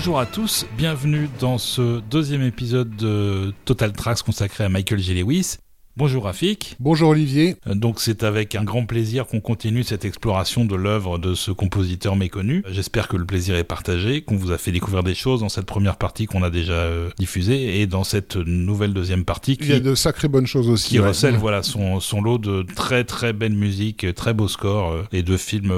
Bonjour à tous, bienvenue dans ce deuxième épisode de Total Tracks consacré à Michael J. Lewis. Bonjour Rafik. Bonjour Olivier. Euh, donc c'est avec un grand plaisir qu'on continue cette exploration de l'œuvre de ce compositeur méconnu. J'espère que le plaisir est partagé, qu'on vous a fait découvrir des choses dans cette première partie qu'on a déjà euh, diffusée et dans cette nouvelle deuxième partie qui, Il y a de sacrées bonnes choses aussi. qui ouais. recèle voilà son, son lot de très très belle musique, très beaux scores euh, et de films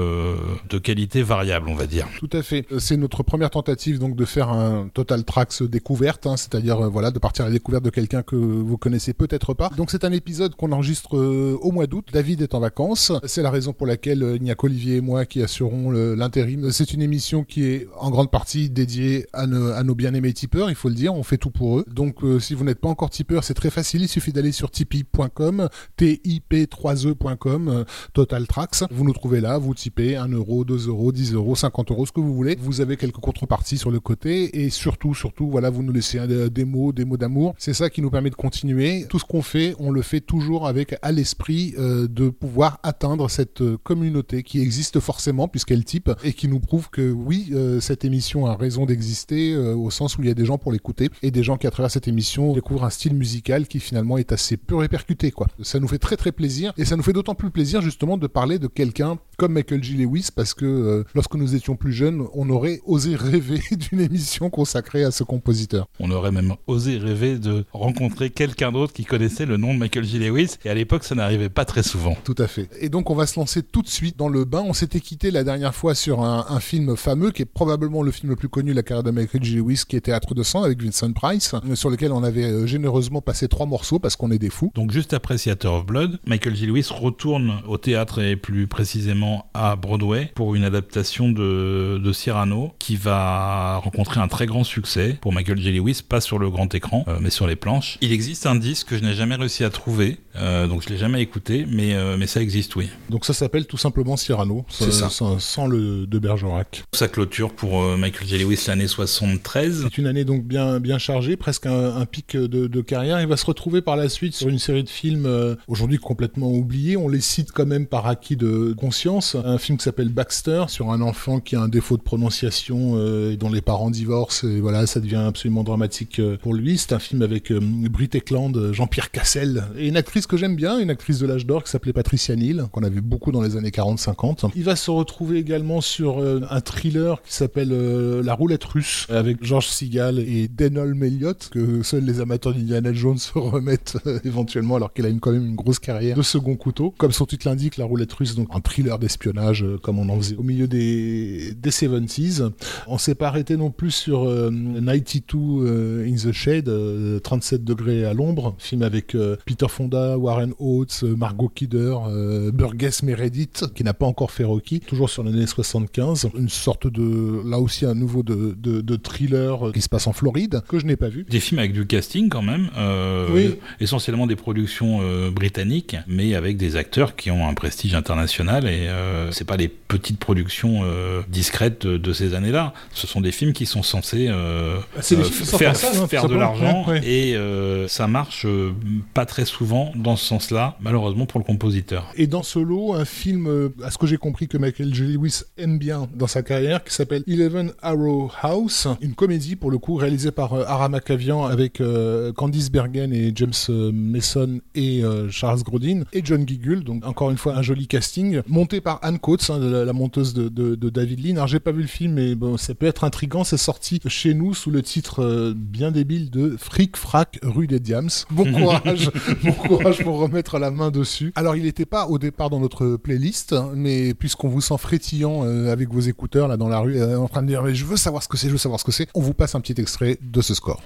de qualité variable on va dire. Tout à fait. C'est notre première tentative donc de faire un Total Tracks découverte, hein, c'est-à-dire voilà de partir à la découverte de quelqu'un que vous connaissez peut-être pas. Donc c'est un épisode qu'on enregistre euh, au mois d'août. David est en vacances. C'est la raison pour laquelle euh, il n'y a qu'Olivier et moi qui assurons l'intérim. C'est une émission qui est en grande partie dédiée à, nos- bien-aimés tipeurs, il faut le dire. On fait tout pour eux. Donc euh, si vous n'êtes pas encore tipeur, c'est très facile. Il suffit d'aller sur tipeee.com, tip3e.com, euh, Total Tracks. Vous nous trouvez là, vous typez 1 euro, 2 euros, 10 euros, 50 euros, ce que vous voulez. Vous avez quelques contreparties sur le côté et surtout, surtout, voilà, vous nous laissez des mots, des mots d'amour. C'est ça qui nous permet de continuer. Tout ce qu'on fait, on le fait toujours avec à l'esprit euh, de pouvoir atteindre cette euh, communauté qui existe forcément puisqu'elle type et qui nous prouve que oui, euh, cette émission a raison d'exister au sens où il y a des gens pour l'écouter et des gens qui à travers cette émission découvrent un style musical qui finalement est assez peu répercuté quoi. Ça nous fait très très plaisir et ça nous fait d'autant plus plaisir justement de parler de quelqu'un comme Michael G. Lewis parce que lorsque nous étions plus jeunes, on aurait osé rêver d'une émission consacrée à ce compositeur. On aurait même osé rêver de rencontrer quelqu'un d'autre qui connaissait le nom de Michael J. Lewis et à l'époque ça n'arrivait pas très souvent. Tout à fait. Et donc on va se lancer tout de suite dans le bain. On s'était quitté la dernière fois sur un, un film fameux qui est probablement le film le plus connu de la carrière de Michael J. Lewis, qui est Théâtre de sang avec Vincent Price, euh, sur lequel on avait euh, généreusement passé trois morceaux parce qu'on est des fous. Donc juste après Theater of Blood, Michael J. Lewis retourne au théâtre et plus précisément à Broadway pour une adaptation de, de Cyrano qui va rencontrer un très grand succès pour Michael J. Lewis, pas sur le grand écran euh, mais sur les planches. Il existe un disque que je n'ai jamais réussi à trouver, euh, donc je l'ai jamais écouté, mais, euh, mais ça existe oui. Donc ça s'appelle tout simplement Cyrano, ça. sans, sans le de Bergerac. Sa clôture pour euh, Michael J. Lewis l'année 73. C'est une année donc bien bien chargée, presque un, un pic de, de carrière. Il va se retrouver par la suite sur une série de films aujourd'hui complètement oubliés. On les cite quand même par acquis de conscience. Un film qui s'appelle Baxter sur un enfant qui a un défaut de prononciation et dont les parents divorcent. Et voilà, ça devient absolument dramatique pour lui. C'est un film avec Britt Ekland, euh, Jean-Pierre Cassel et une actrice que j'aime bien, une actrice de l'âge d'or qui s'appelait Patricia Neal, qu'on avait beaucoup dans les années 40-50. Il va se retrouver également sur euh, un thriller qui s'appelle euh, La roulette russe avec George Seagal et Denholm Elliott que seuls les amateurs d'Indiana Jones se remettent euh, éventuellement alors qu'il a une, quand même une grosse carrière de second couteau. Comme son titre l'indique, La roulette russe, donc un thriller d'espionnage comme on en faisait au milieu des, des 70s. On s'est pas arrêté non plus sur euh, 92 euh, in the Shade, euh, 37 degrés à l'ombre, film avec Peter Fonda, Warren Oates, euh, Margot Kidder, euh, Burgess Meredith, qui n'a pas encore fait Rocky, toujours sur l'année 75. Une sorte de, là aussi, un nouveau de, de, de thriller euh, qui se passe en Floride, que je n'ai pas vu. Des films avec du casting quand même, euh, Oui. essentiellement des productions euh, britanniques, mais avec des acteurs qui ont un prestige international et euh, c'est pas les petites productions discrètes de, de ces années-là. Ce sont des films qui sont censés Bah, films sortent faire, salle, hein, faire de l'argent Ouais, ouais. et ça marche pas très souvent dans ce sens-là, malheureusement pour le compositeur. Et dans ce lot, un film, euh, à ce que j'ai compris que Michael J. Lewis aime bien dans sa carrière, qui s'appelle Eleven Arrow House, une comédie pour le coup réalisée par euh, Ara Makavian avec euh, Candice Bergen et James Mason et euh, Charles Grodin et John Giggle, donc encore une fois un joli casting, monté par Anne Coates, hein, la, la monteuse de, de, de David Lean. Alors j'ai pas vu le film, mais bon, ça peut être intriguant. C'est sorti chez nous sous le titre euh, bien débile de Fric Frac rue des Diams. Bon courage, bon courage pour remettre la main dessus. Alors il n'était pas au départ dans notre playlist, hein, mais puisqu'on vous sent frétillant euh, avec vos écouteurs là dans la rue, euh, en train de dire mais je veux savoir ce que c'est, je veux savoir ce que c'est, on vous passe un petit extrait de ce score.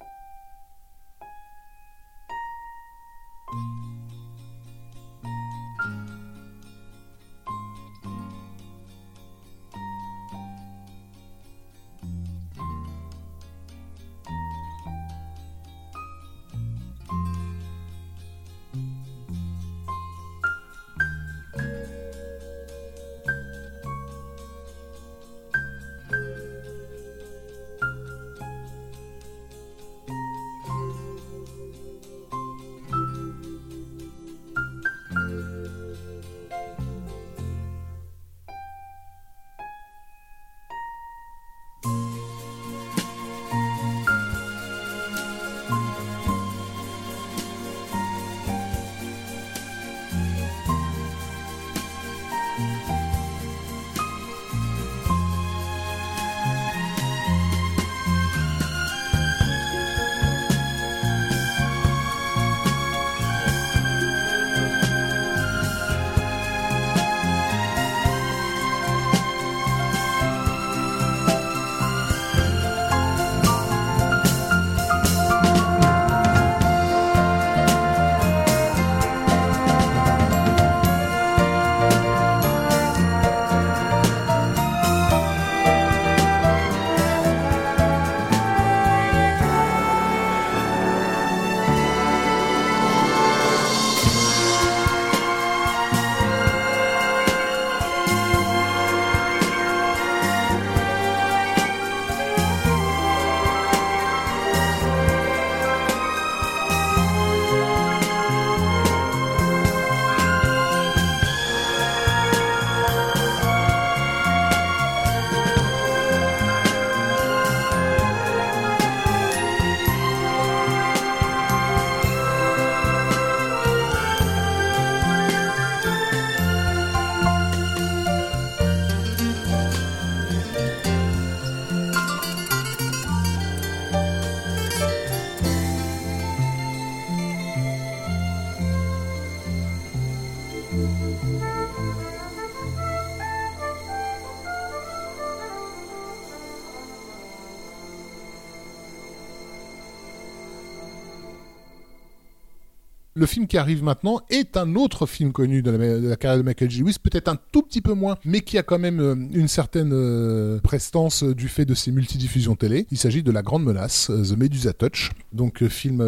Le film qui arrive maintenant est un autre film connu de la, carrière de Michael J. Lewis, peut-être un tout petit peu moins, mais qui a quand même euh, une certaine euh, prestance du fait de ses multidiffusions télé. Il s'agit de La Grande Menace, The Medusa Touch, donc film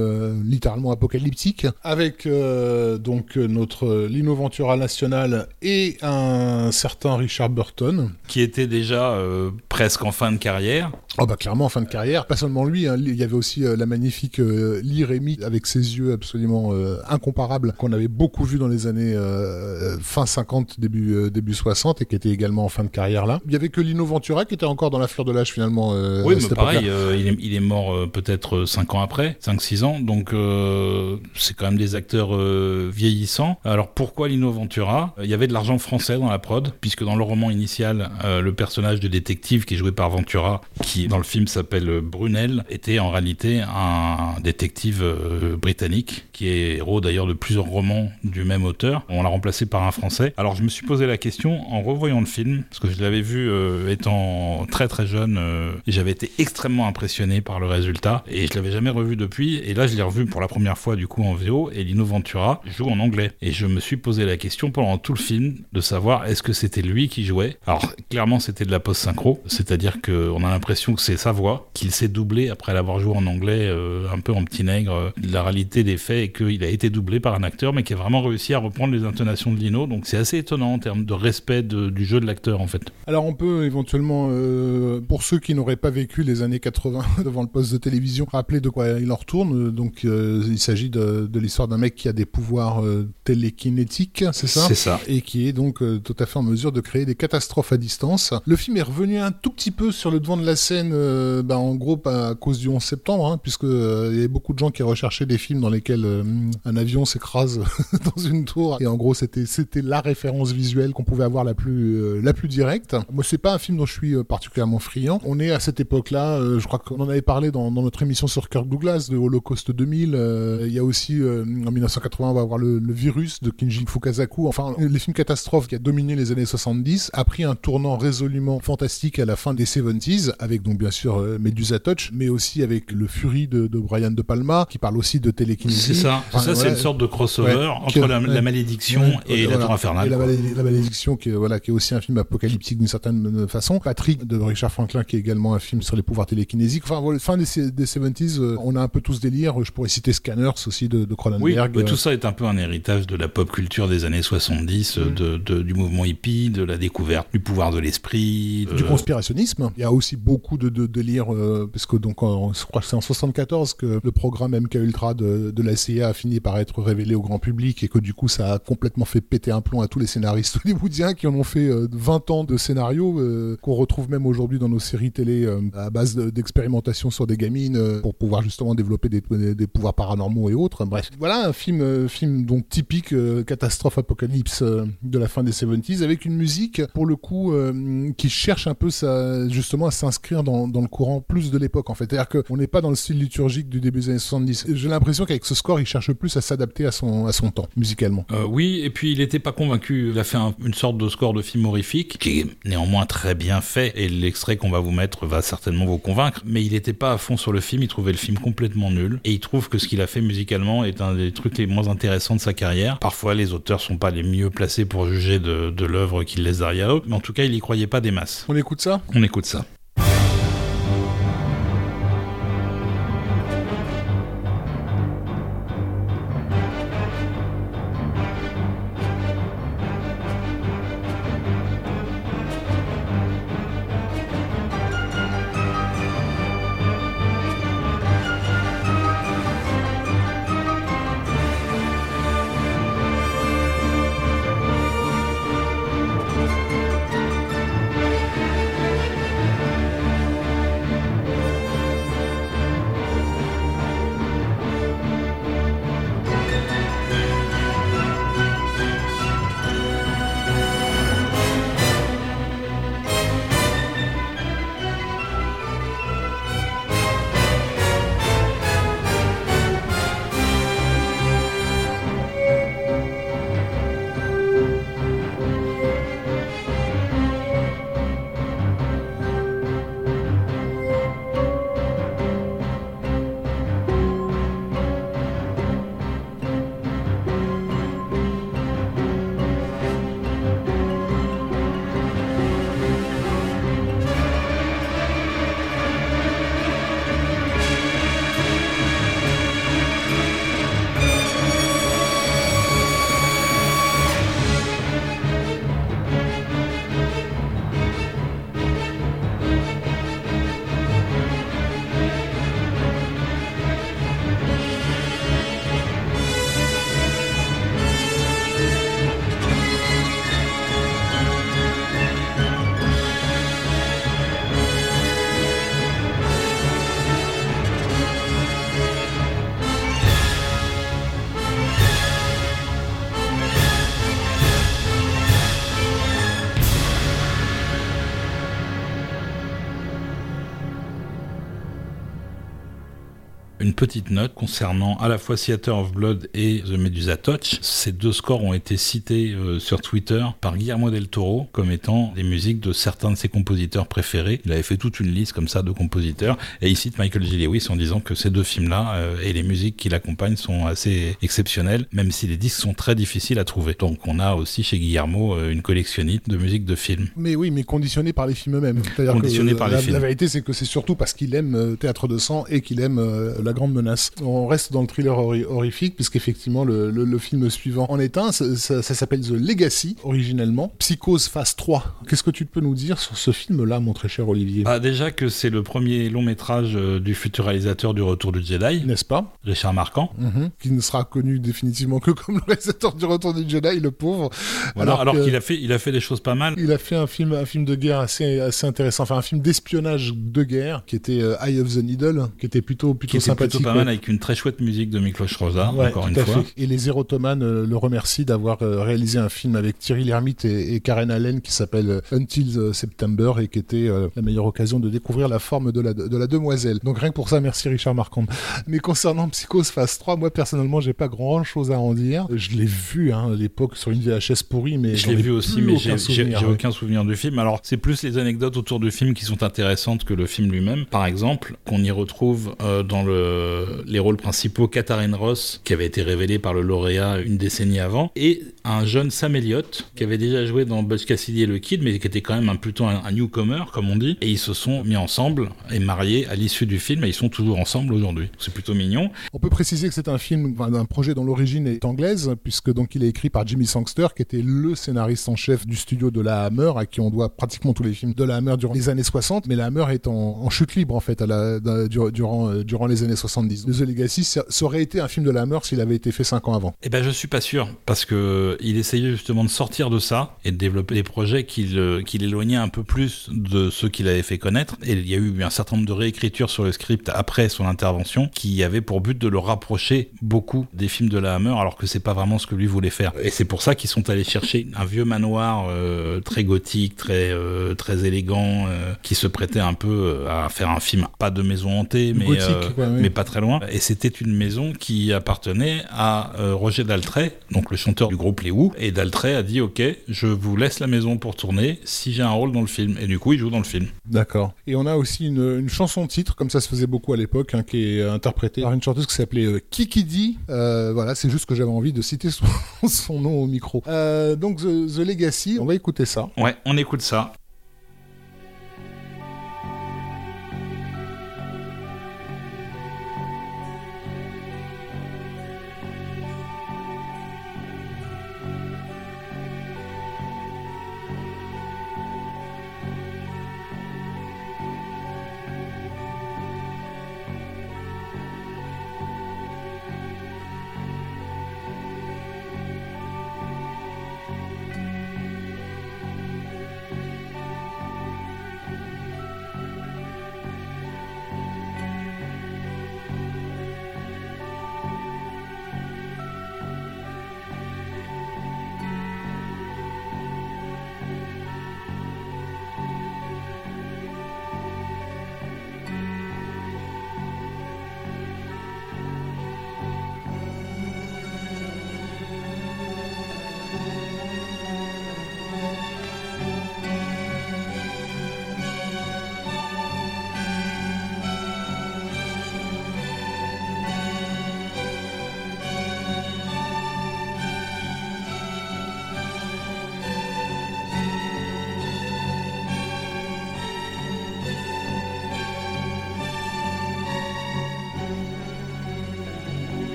littéralement apocalyptique, avec donc notre Lino Ventura national et un certain Richard Burton. Qui était déjà presque en fin de carrière. Oh bah clairement en fin de carrière, pas seulement lui, hein. il y avait aussi la magnifique euh, Lee Rémy avec ses yeux absolument euh, incomparables qu'on avait beaucoup vu dans les années euh, fin 50 début euh, début 60 et qui était également en fin de carrière là. Il y avait que Lino Ventura qui était encore dans la fleur de l'âge finalement. oui, mais pareil, il est, il, est, mort peut-être 5 ans après, 5 6 ans, donc c'est quand même des acteurs vieillissants. Alors pourquoi Lino Ventura? Il y avait de l'argent français dans la prod puisque dans le roman initial, le personnage de détective qui est joué par Ventura, qui dans le film s'appelle Brunel, était en réalité un détective euh, britannique, qui est héros d'ailleurs de plusieurs romans du même auteur. On l'a remplacé par un français. Alors je me suis posé la question en revoyant le film, parce que je l'avais vu euh, étant très très jeune, euh, et j'avais été extrêmement impressionné par le résultat, et je l'avais jamais revu depuis, et là je l'ai revu pour la première fois du coup en VO, et Lino Ventura joue en anglais. Et je me suis posé la question pendant tout le film de savoir est-ce que c'était lui qui jouait? Alors clairement c'était de la post-synchro, c'est-à-dire qu'on a l'impression que c'est sa voix, qu'il s'est doublé après l'avoir joué en anglais un peu en petit nègre. Euh, la réalité des faits est qu'il a été doublé par un acteur, mais qui a vraiment réussi à reprendre les intonations de Lino. Donc c'est assez étonnant en termes de respect du jeu de l'acteur, en fait. Alors on peut éventuellement, euh, pour ceux qui n'auraient pas vécu les années 80 devant le poste de télévision, rappeler de quoi il en retourne. Donc euh, il s'agit de, l'histoire d'un mec qui a des pouvoirs télékinétiques, c'est ça? C'est ça. Et qui est donc tout à fait en mesure de créer des catastrophes à distance. Le film est revenu un tout petit peu sur le devant de la scène, bah, en gros à cause du 11 septembre, hein, puisque il y avait beaucoup de gens qui recherchaient des films dans lesquels euh, un avion s'écrase dans une tour et en gros c'était la référence visuelle qu'on pouvait avoir la plus euh, directe. Moi c'est pas un film dont je suis euh, particulièrement friand. On est à cette époque-là, je crois qu'on en avait parlé dans, dans, notre émission sur Kirk Douglas de Holocaust 2000. Il y a aussi en 1980 on va avoir le, virus de Kinji Fukasaku. Enfin les films catastrophes qui a dominé les années 70 a pris un tournant résolument fantastique à la fin des 70s avec donc bien sûr Medusa Touch mais aussi avec le Fury de, de Brian De Palma qui parle aussi de télékinésie. C'est ça. ça, c'est une sorte de crossover entre la, malédiction et la tour infernale. Et la, malédiction, qui est, voilà, qui est aussi un film apocalyptique d'une certaine façon. Patrick de Richard Franklin, qui est également un film sur les pouvoirs télékinésiques. Enfin, voilà, fin des, des 70s, euh, on a un peu tous délire. Je pourrais citer Scanners aussi de, de Cronenberg. Oui, tout ça est un peu un héritage de la pop culture des années 70, mm. de, de, du mouvement hippie, de la découverte du pouvoir de l'esprit. Du conspirationnisme. Il y a aussi beaucoup de, de délire, euh, parce que donc, je crois que c'est en 74 que le programme MK Ultra de, de la CIA a fini par être révélé au grand public et que du coup ça a complètement fait péter un plomb à tous les scénaristes hollywoodiens qui en ont fait 20 euh, ans de scénarios euh, qu'on retrouve même aujourd'hui dans nos séries télé euh, à base d'expérimentation sur des gamines pour pouvoir justement développer des, des, pouvoirs paranormaux et autres. Bref, voilà un film, film donc typique catastrophe apocalypse de la fin des 70s avec une musique pour le coup qui cherche un peu ça, justement à s'inscrire dans, le courant plus de l'époque en fait. C'est-à-dire qu'on n'est pas dans le style liturgique du début des années 70. J'ai l'impression qu'avec ce score, il cherche plus à s'adapter à son, à son temps, musicalement. Euh, oui, et puis il n'était pas convaincu. Il a fait une sorte de score de film horrifique, qui est néanmoins très bien fait, et l'extrait qu'on va vous mettre va certainement vous convaincre, mais il n'était pas à fond sur le film, il trouvait le film complètement nul, et il trouve que ce qu'il a fait musicalement est un des trucs les moins intéressants de sa carrière. Parfois, les auteurs sont pas les mieux placés pour juger de, de l'œuvre qu'il laisse derrière eux, mais en tout cas, il y croyait pas des masses. On écoute ça? On écoute ça. Petite note concernant à la fois Theater of Blood et The Medusa Touch. Ces deux scores ont été cités euh, sur Twitter par Guillermo del Toro comme étant des musiques de certains de ses compositeurs préférés. Il avait fait toute une liste comme ça de compositeurs et il cite Michael G. Lewis en disant que ces deux films-là euh, et les musiques qui l'accompagnent sont assez exceptionnelles, même si les disques sont très difficiles à trouver. Donc on a aussi chez Guillermo euh, une collectionnite de musique de films. Mais oui, mais conditionné par les films eux-mêmes. Conditionné par la, les films. La vérité, c'est que c'est surtout parce qu'il aime Théâtre de sang et qu'il aime La Grande Menace. On reste dans le thriller horrifique, puisqu'effectivement, le, le, le film suivant en est un. Ça, ça- ça s'appelle The Legacy, originellement. Psychose Phase 3. Qu'est-ce que tu peux nous dire sur ce film-là, mon très cher Olivier? Ah, déjà que c'est le premier long métrage euh, du futur réalisateur du Retour du Jedi, N'est-ce pas? Richard Marquand. Mhm. Qui ne sera connu définitivement que comme le réalisateur du Retour du Jedi, le pauvre. Voilà, alors, qu'il a fait, il a fait des choses pas mal. Il a fait un film, un film de guerre assez, assez intéressant, enfin un film d'espionnage de guerre qui était euh, Eye of the Needle, qui était plutôt, plutôt qui était sympathique. Plutôt pas mal avec une très chouette musique de Miklos Rosa, Ouais, encore une fois. fait. Et les Zérotomanes euh, le remercient d'avoir euh, réalisé un film avec Thierry Lhermitte et, et Karen Allen qui s'appelle euh, Until September et qui était la meilleure occasion de découvrir la forme de la, de la demoiselle. Donc rien que pour ça, merci Richard Marquand. Mais concernant Psychose Phase 3, moi personnellement, j'ai pas grand chose à en dire. Je l'ai vu hein, à l'époque sur une VHS pourrie, mais Je l'ai ai vu aussi, mais aucun j'ai ouais. aucun souvenir du film. Alors, c'est plus les anecdotes autour du film qui sont intéressantes que le film lui-même. Par exemple, qu'on y retrouve euh, dans le, les rôles principaux Katharine Ross, qui avait été révélée par le lauréat une décennie avant, et un jeune Sam Elliott, qui avait déjà joué dans Butch Cassidy et le Kid, mais qui était quand même un, plutôt un, newcomer, comme on dit. Et ils se sont mis ensemble et mariés à l'issue du film, et ils sont toujours ensemble aujourd'hui. C'est plutôt mignon. On peut préciser que c'est un film, un projet dont l'origine est anglaise, puisque donc il est écrit par Jimmy Sangster, qui était le scénariste en chef du studio de la Hammer, à qui on doit pratiquement tous les films de la Hammer durant les années 60. Mais la Hammer est en, chute libre en fait euh, durant les années 70. The Legacy, ça, ça aurait été un film de la Hammer s'il avait été fait 5 ans avant. Eh ben, je suis pas sûr, parce que il essayait justement de sortir de ça et de développer des projets qui le- qui l'éloignaient un peu plus de ceux qu'il avait fait connaître. Et il y a eu un certain nombre de réécritures sur le script après son intervention qui avaient pour but de le rapprocher beaucoup des films de la Hammer, alors que c'est pas vraiment ce que lui voulait faire. Et c'est pour ça qu'ils sont allés chercher un vieux manoir euh, très gothique, très euh, très élégant, euh, qui se prêtait un peu euh, à faire un film pas de maison hantée, mais Gothique, euh, quoi, oui. mais pas très loin. Et c'était une maison qui appartenait à euh, Roger Daltrey, donc le chanteur du groupe Les Who. Et Daltrey a dit Ok, je vous laisse la maison pour tourner si j'ai un rôle dans le film. Et du coup, il joue dans le film. D'accord. Et on a aussi une, une chanson titre, comme ça se faisait beaucoup à l'époque, hein, qui est interprétée par une chanteuse qui s'appelait euh, Kikidi. Euh, voilà, c'est juste que j'avais envie de citer son, son nom au micro. Euh, donc The, The Legacy, on va écouter ça. Ouais, on écoute ça.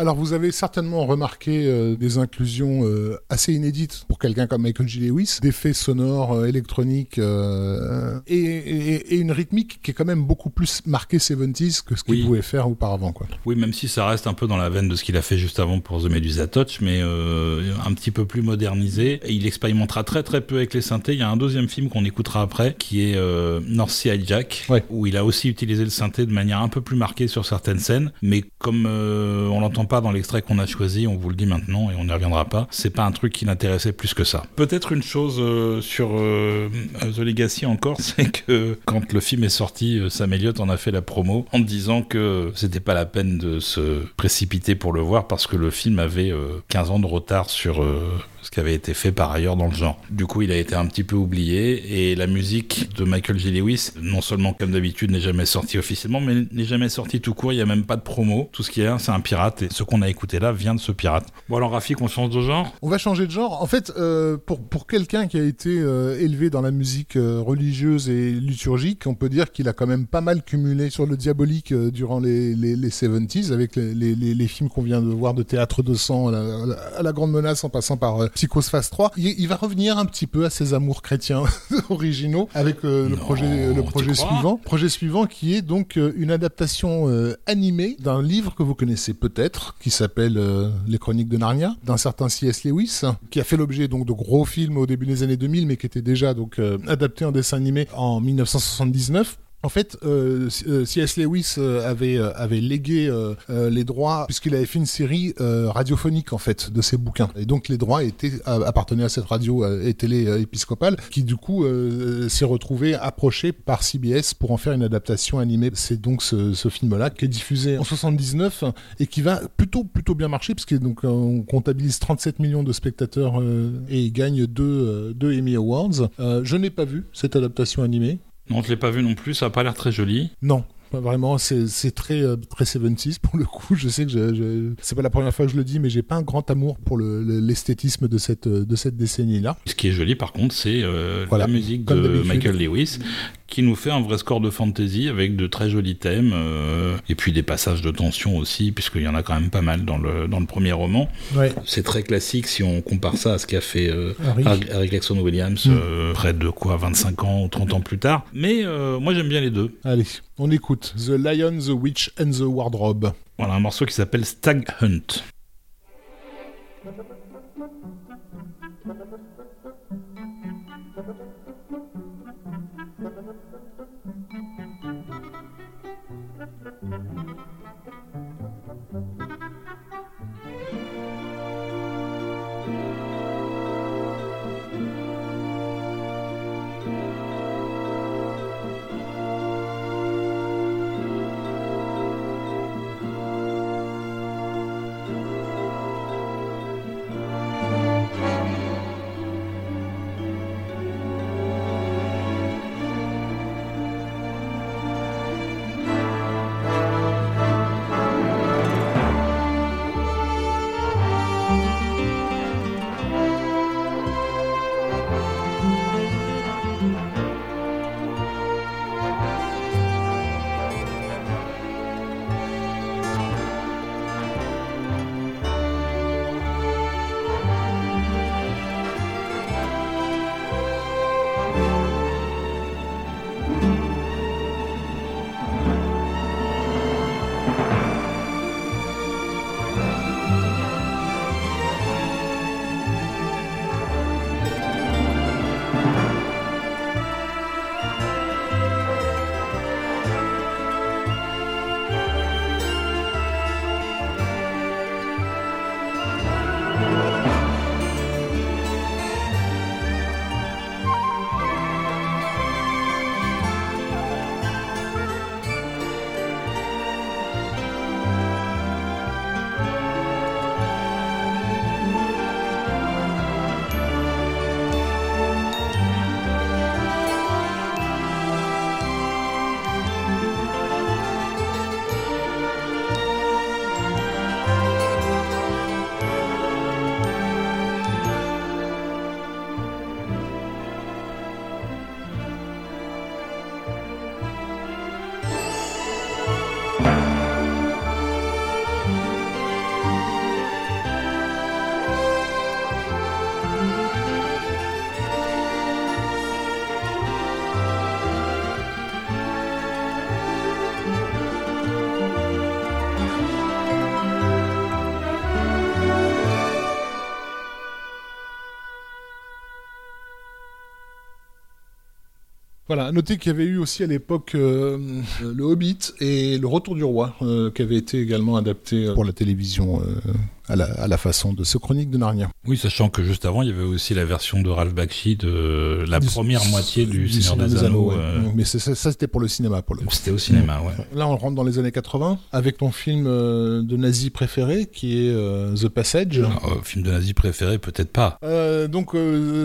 Alors vous avez certainement remarqué euh, des inclusions euh, assez inédites quelqu'un comme Michael G. Lewis, d'effets sonores euh, électroniques et, et, et, une rythmique qui est quand même beaucoup plus marquée 70s que ce qu'il pouvait faire auparavant. Quoi. Oui, même si ça reste un peu dans la veine de ce qu'il a fait juste avant pour The Medusa Touch, mais un petit peu plus modernisé. Et il expérimentera très très peu avec les synthés. Il y a un deuxième film qu'on écoutera après qui est North Sea Hijack, où il a aussi utilisé le synthé de manière un peu plus marquée sur certaines scènes, mais comme on l'entend pas dans l'extrait qu'on a choisi, on vous le dit maintenant et on n'y reviendra pas, c'est pas un truc qui l'intéressait plus que ça. Peut-être une chose euh, sur euh, The Legacy encore, c'est que quand le film est sorti, euh, Sam Elliott en a fait la promo en disant que c'était pas la peine de se précipiter pour le voir parce que le film avait 15 ans de retard sur ce qui avait été fait par ailleurs dans le genre. Du coup, il a été un petit peu oublié et la musique de Michael G. Lewis, non seulement comme d'habitude, n'est jamais sortie officiellement, mais n'est jamais sortie tout court. Il n'y a même pas de promo. Tout ce qui est, c'est un pirate et ce qu'on a écouté là vient de ce pirate. Bon alors Rafik, on change de genre? On va changer de genre. En fait, euh, pour, pour quelqu'un qui a été euh, élevé dans la musique euh, religieuse et liturgique, on peut dire qu'il a quand même pas mal cumulé sur le diabolique durant les, les, les 70s avec les, les, les films qu'on vient de voir de Théâtre de sang à la, à la Grande Menace en passant par Psychose Phase 3, il, va revenir un petit peu à ses amours chrétiens originaux avec euh, le projet, le projet suivant. Projet suivant qui est donc euh, une adaptation euh, animée d'un livre que vous connaissez peut-être, qui s'appelle Les Chroniques de Narnia, d'un certain C.S. Lewis, qui a fait l'objet donc de gros films au début des années 2000, mais qui était déjà donc adapté en dessin animé en 1979. En fait, euh, C.S. Euh, Lewis euh, avait euh, avait légué les droits puisqu'il avait fait une série radiophonique en fait de ses bouquins et donc les droits étaient appartenaient à cette radio et télé épiscopale qui du coup s'est retrouvé approché par CBS pour en faire une adaptation animée. C'est donc ce, ce film-là qui est diffusé en 79 et qui va plutôt plutôt bien marcher puisque donc on comptabilise 37 millions de spectateurs et il gagne deux deux Emmy Awards. je n'ai pas vu cette adaptation animée. Non, je l'ai pas vu non plus, ça a pas l'air très joli. Non, Vraiment, c'est très euh, très 76 pour le coup. Je sais que je, je c'est pas la première fois que je le dis, mais j'ai pas un grand amour pour l'esthétisme de cette de cette décennie-là. Ce qui est joli, par contre, c'est euh, la musique de Michael Lewis, qui nous fait un vrai score de fantasy avec de très jolis thèmes euh, et puis des passages de tension aussi, puisqu'il y en a quand même pas mal dans le, dans le premier roman. C'est très classique si on compare ça à ce qu'a fait euh, Harry. Jackson Williams mm. euh, près de quoi 25 ans ou 30 ans plus tard. Mais moi j'aime bien les deux. Allez, on écoute The Lion, The Witch and the Wardrobe. Voilà un morceau qui s'appelle Stag Hunt. Voilà, à noter qu'il y avait eu aussi à l'époque euh, Le Hobbit et Le Retour du Roi, euh, qui avait été également adapté euh, pour la télévision euh, à, la, à la façon de ce chronique de Narnia. Oui, sachant que juste avant, il y avait aussi la version de Ralph Bakshi de la Du- première moitié du, Seigneur Seigneur des Anneaux. ouais. euh, Mais ça, c'était pour le cinéma, pour le. C'était au cinéma, ouais. Là, on rentre dans les années 80 avec ton film euh, de nazi préféré qui est euh, The Passage. Euh, film de nazi préféré, peut-être pas. Donc,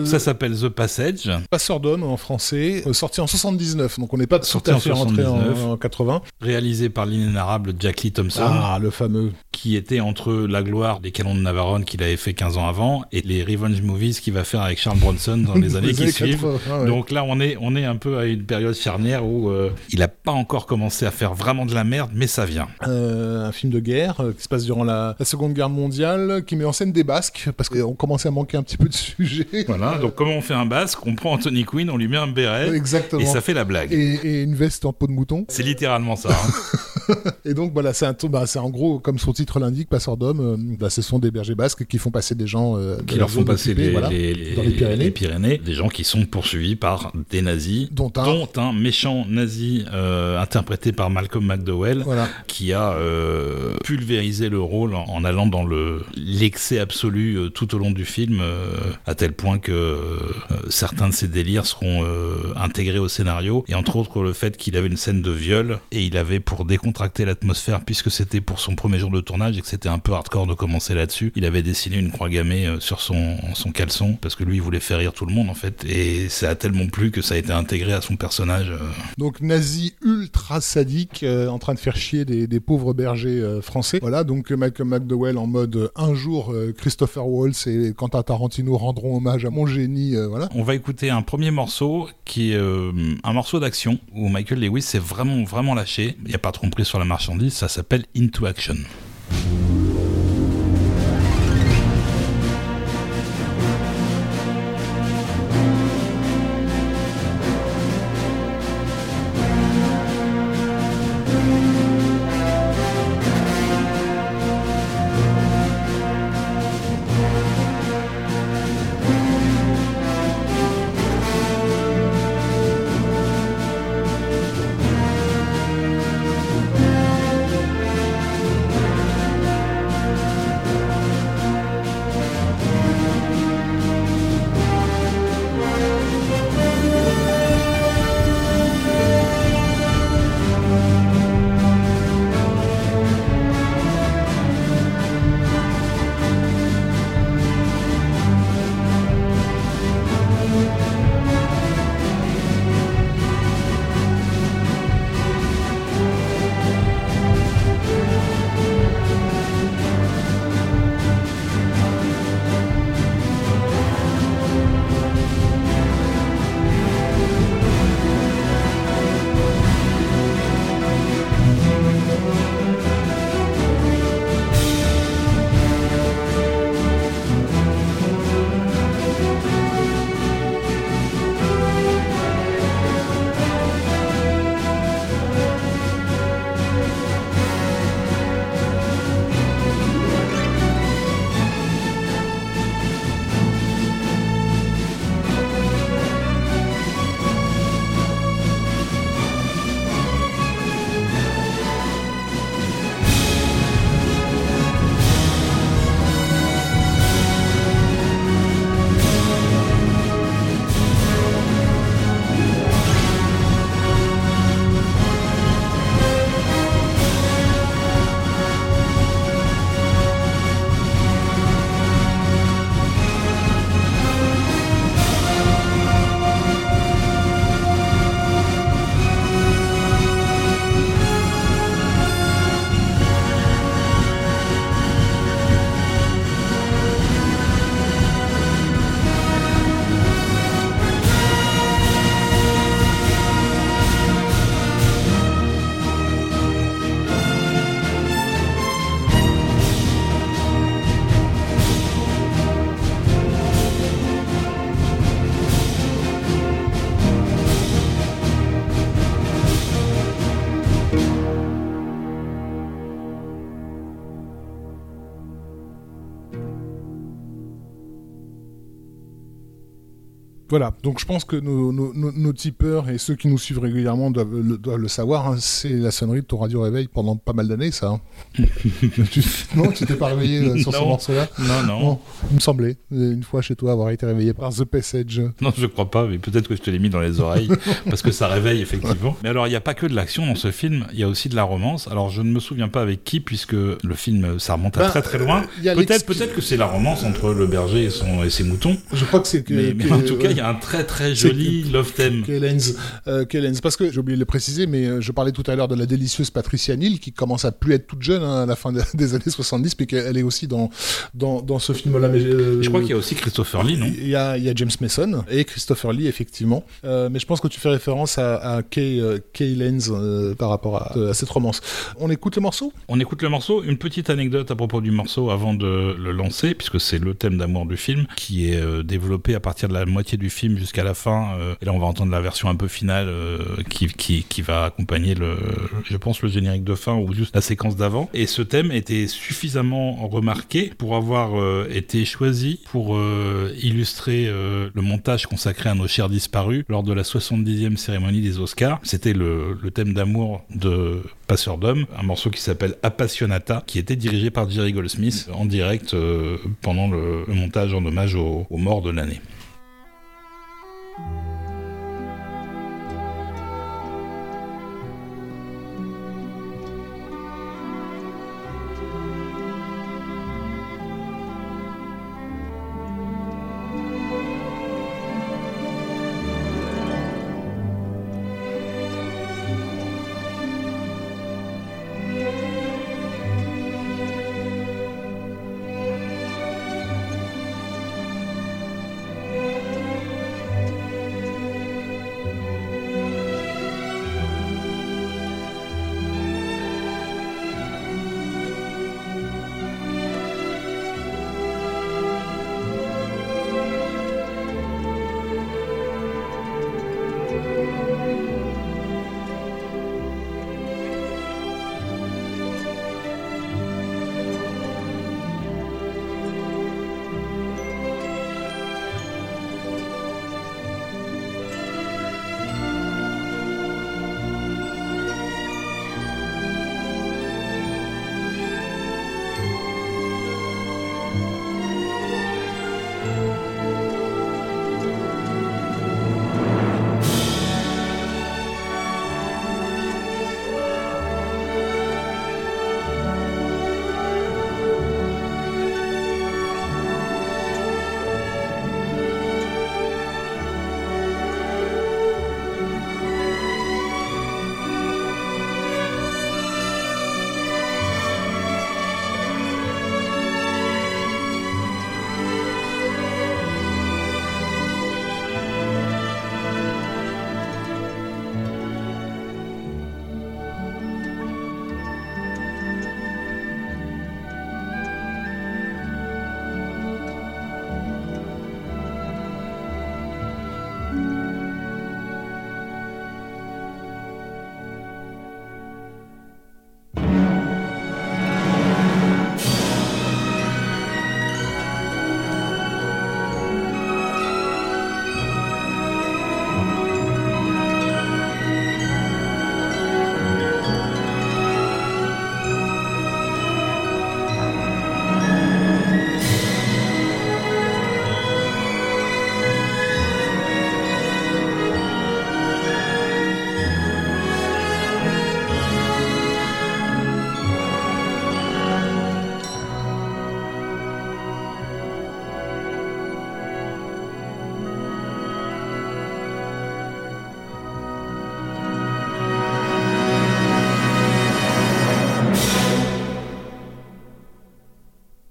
Ça s'appelle The Passage. Passeur d'hommes en français, sorti en 79. Donc, on n'est pas tout Sorti à en fait rentré en, 79. en 80. réalisé par l'inénarrable Jack Lee Thompson, Ah, le fameux. qui était entre la gloire des canons de Navarone qu'il avait fait 15 ans avant et les revenge movies qu'il va faire avec Charles Bronson dans les années qui suivent. 80, ah ouais. Donc là, on est, on est un peu à une période charnière où euh, il a pas encore commencé à faire vraiment de la merde, mais ça vient. Euh, un film de guerre euh, qui se passe durant la, la Seconde Guerre mondiale, qui met en scène des Basques, parce qu'on commençait à manquer un petit peu de sujet. Voilà. Donc comment on fait un basque? On prend Anthony Quinn, on lui met un béret Exactement. et ça fait la blague. Et, et une veste en peau de mouton. C'est littéralement ça. hein. Et donc voilà, c'est bah, c'est en gros, comme son titre l'indique, passeur d'hommes. euh, bah, ce sont des bergers basques qui font passer des gens euh, de qui leur font passer occupée, les, voilà, les- dans les Pyrénées. Pyrénées. Des gens qui sont poursuivis par des nazis, Dont un. dont un méchant nazi euh, interprété par Malcolm McDowell. Voilà. qui a euh, pulvérisé le rôle en, en allant dans le l'excès absolu tout au long du film, à tel point que certains de ses délires seront intégrés au scénario, et entre autres le fait qu'il avait une scène de viol, et il avait pour décontracter l'atmosphère, puisque c'était pour son premier jour de tournage et que c'était un peu hardcore de commencer là-dessus, il avait dessiné une croix gammée euh, sur son, son caleçon, parce que lui il voulait faire rire tout le monde en fait, et ça a tellement plu que ça a été intégré à son personnage. euh, Donc nazi ultra sadique, euh, en train de faire chier des, des pauvres bergers euh, français. Voilà, donc Malcolm McDowell en mode un jour euh, Christopher Waltz et Quentin Tarantino rendront hommage à mon génie. voilà. On va écouter un premier morceau qui est un morceau d'action où Michael Lewis s'est vraiment vraiment lâché. Il n'y a pas trompé sur la marchandise, ça s'appelle Into Action. Voilà, donc je pense que nos, nos, nos, tipeurs et ceux qui nous suivent régulièrement doivent le, doivent le savoir. Hein. c'est la sonnerie de ton radio réveil pendant pas mal d'années, ça. Hein. non, tu t'es pas réveillé euh, sur ce morceau-là Non, non. il me semblait, euh, une fois chez toi, avoir été réveillé par The Passage. Non, je crois pas, mais peut-être que je te l'ai mis dans les oreilles, parce que ça réveille effectivement. Mais alors, il n'y a pas que de l'action dans ce film, il y a aussi de la romance. Alors, je ne me souviens pas avec qui, puisque le film, ça remonte à ben, très très loin. Peut-être peut-être que c'est la romance entre le berger et, son, et ses moutons. Je crois que c'est que. Mais, en tout cas, il y a un très très joli love theme. Kellens, euh, parce que j'ai oublié de le préciser, mais euh, je parlais tout à l'heure de la délicieuse Patricia Neal qui commence à plus être toute jeune hein, à la fin des années 70, mais qu'elle est aussi dans, dans, dans ce film-là. Euh, je crois qu'il y a aussi Christopher Lee, non? Il y, a, y a James Mason et Christopher Lee, effectivement. Euh, mais je pense que tu fais référence à, à Kay, euh, Kay Lenz par rapport à, à, cette romance. On écoute le morceau? On écoute le morceau. Une petite anecdote à propos du morceau avant de le lancer, puisque c'est le thème d'amour du film qui est développé à partir de la moitié du film jusqu'à la fin. et là, on va entendre la version un peu finale qui, qui, va accompagner le, je pense, le générique de fin ou juste la séquence d'avant. Et ce thème était suffisamment remarqué pour avoir euh, été choisi pour euh, illustrer euh, le montage consacré à nos chers disparus lors de la 70e cérémonie des Oscars. C'était le, thème d'amour de Passeur d'Homme, un morceau qui s'appelle Appassionata, qui était dirigé par Jerry Goldsmith en direct pendant le, montage en hommage aux morts de l'année. Bye.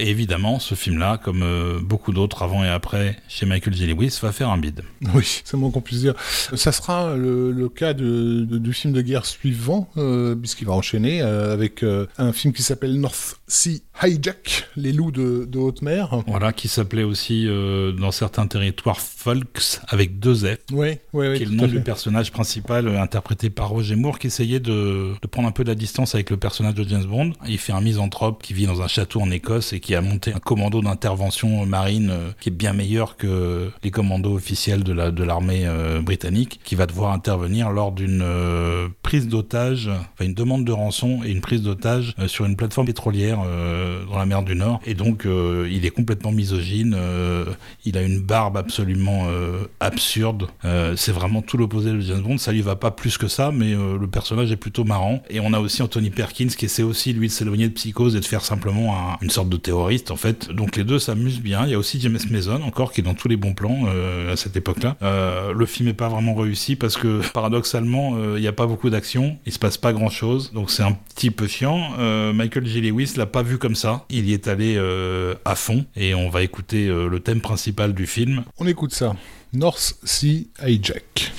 Évidemment, ce film-là, comme euh, beaucoup d'autres avant et après chez Michael J. Lewis, va faire un bide. Oui, c'est moins qu'on puisse dire. Ça sera le, cas du film de guerre suivant, euh, puisqu'il va enchaîner euh, avec un film qui s'appelle North Sea Hijack, les loups de, de haute mer. Voilà, qui s'appelait aussi euh, dans certains territoires Folks avec deux F. Oui, oui, oui. qui est le nom du personnage principal euh, interprété par Roger Moore qui essayait de, de prendre un peu de la distance avec le personnage de James Bond. Il fait un misanthrope qui vit dans un château en Écosse et qui a monté un commando d'intervention marine euh, qui est bien meilleur que les commandos officiels de la de l'armée euh, britannique qui va devoir intervenir lors d'une prise d'otage, enfin une demande de rançon et une prise d'otage sur une plateforme pétrolière dans la mer du Nord. Et donc euh, il est complètement misogyne, euh, il a une barbe absolument euh, absurde. Euh, c'est vraiment tout l'opposé de James Bond. Ça lui va pas plus que ça, mais euh, le personnage est plutôt marrant. Et on a aussi Anthony Perkins qui essaie aussi lui de s'éloigner de Psychose et de faire simplement un- une sorte de terroriste en fait. Donc les deux s'amusent bien. Il y a aussi James Mason encore qui est dans tous les bons plans euh, à cette époque-là. Euh, le film est pas vraiment réussi parce que paradoxalement euh, il n'y a pas beaucoup d'action, il se passe pas grand-chose, donc c'est un petit peu chiant. Euh, Michael J. Lewis l'a pas vu comme ça. Il y est allé euh, à fond et on va écouter euh, le thème principal du film. On écoute ça. North Sea Hijack.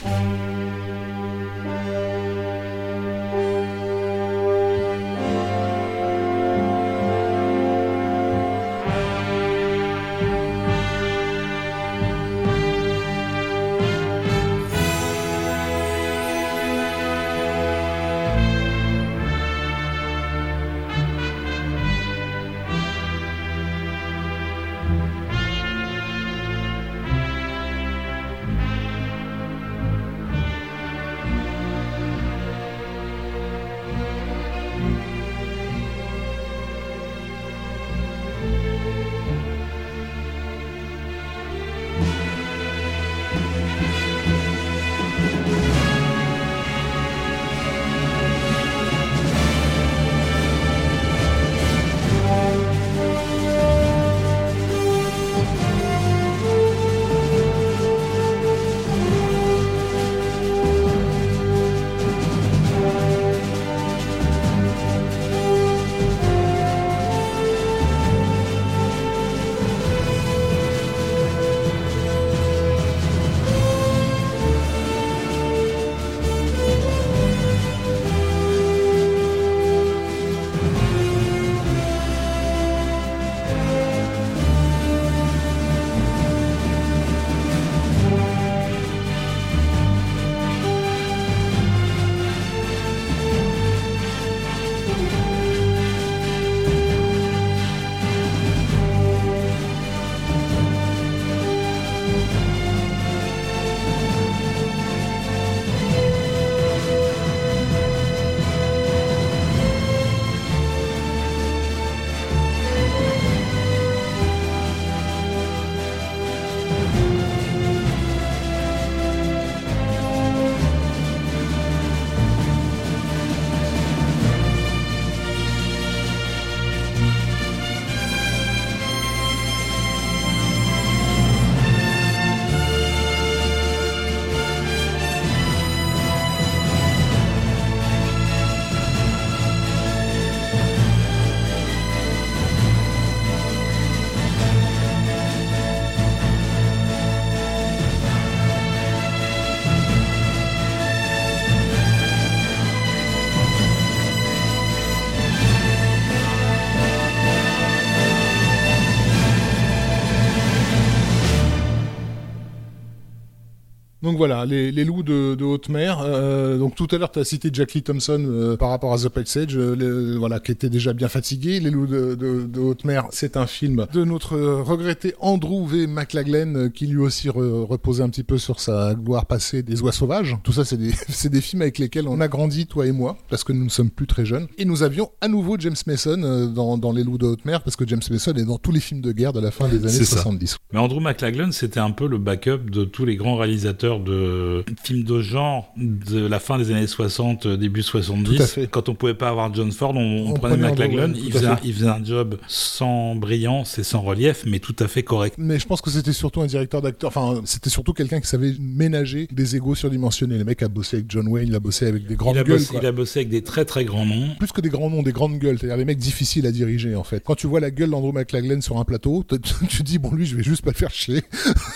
Donc voilà, les, les loups de, de haute mer. Euh, donc tout à l'heure, tu as cité Jack Lee Thompson euh, par rapport à The Passage, euh, le- voilà, qui était déjà bien fatigué. Les loups de, de, de haute mer, c'est un film de notre euh, regretté Andrew V. McLaglen, euh, qui lui aussi re- reposait un petit peu sur sa gloire passée des oies sauvages. Tout ça, c'est des, films avec lesquels on a grandi, toi et moi, parce que nous ne sommes plus très jeunes. Et nous avions à nouveau James Mason euh, dans, dans Les loups de haute mer, parce que James Mason est dans tous les films de guerre de la fin des années C'est ça. 70. Mais Andrew McLaglen, c'était un peu le backup de tous les grands réalisateurs de films de genre de la fin des années 60, euh, début 70. Tout à fait. Quand on pouvait pas avoir John Ford, on, on prenait McLaglen. il, faisait un, fait. il faisait un job sans brillance et sans relief, mais tout à fait correct. Mais je pense que c'était surtout un directeur d'acteur. Enfin, c'était surtout quelqu'un qui savait ménager des égos surdimensionnés. Le mec a bossé avec John Wayne, il a bossé avec des grandes Il gueules. bossé, il a bossé avec des très très grands noms. Plus que des grands noms, des grandes gueules. C'est-à-dire des mecs difficiles à diriger, en fait. Quand tu vois la gueule d'Andrew McLaglen sur un plateau, tu te dis, bon, lui, je vais juste pas le faire chier.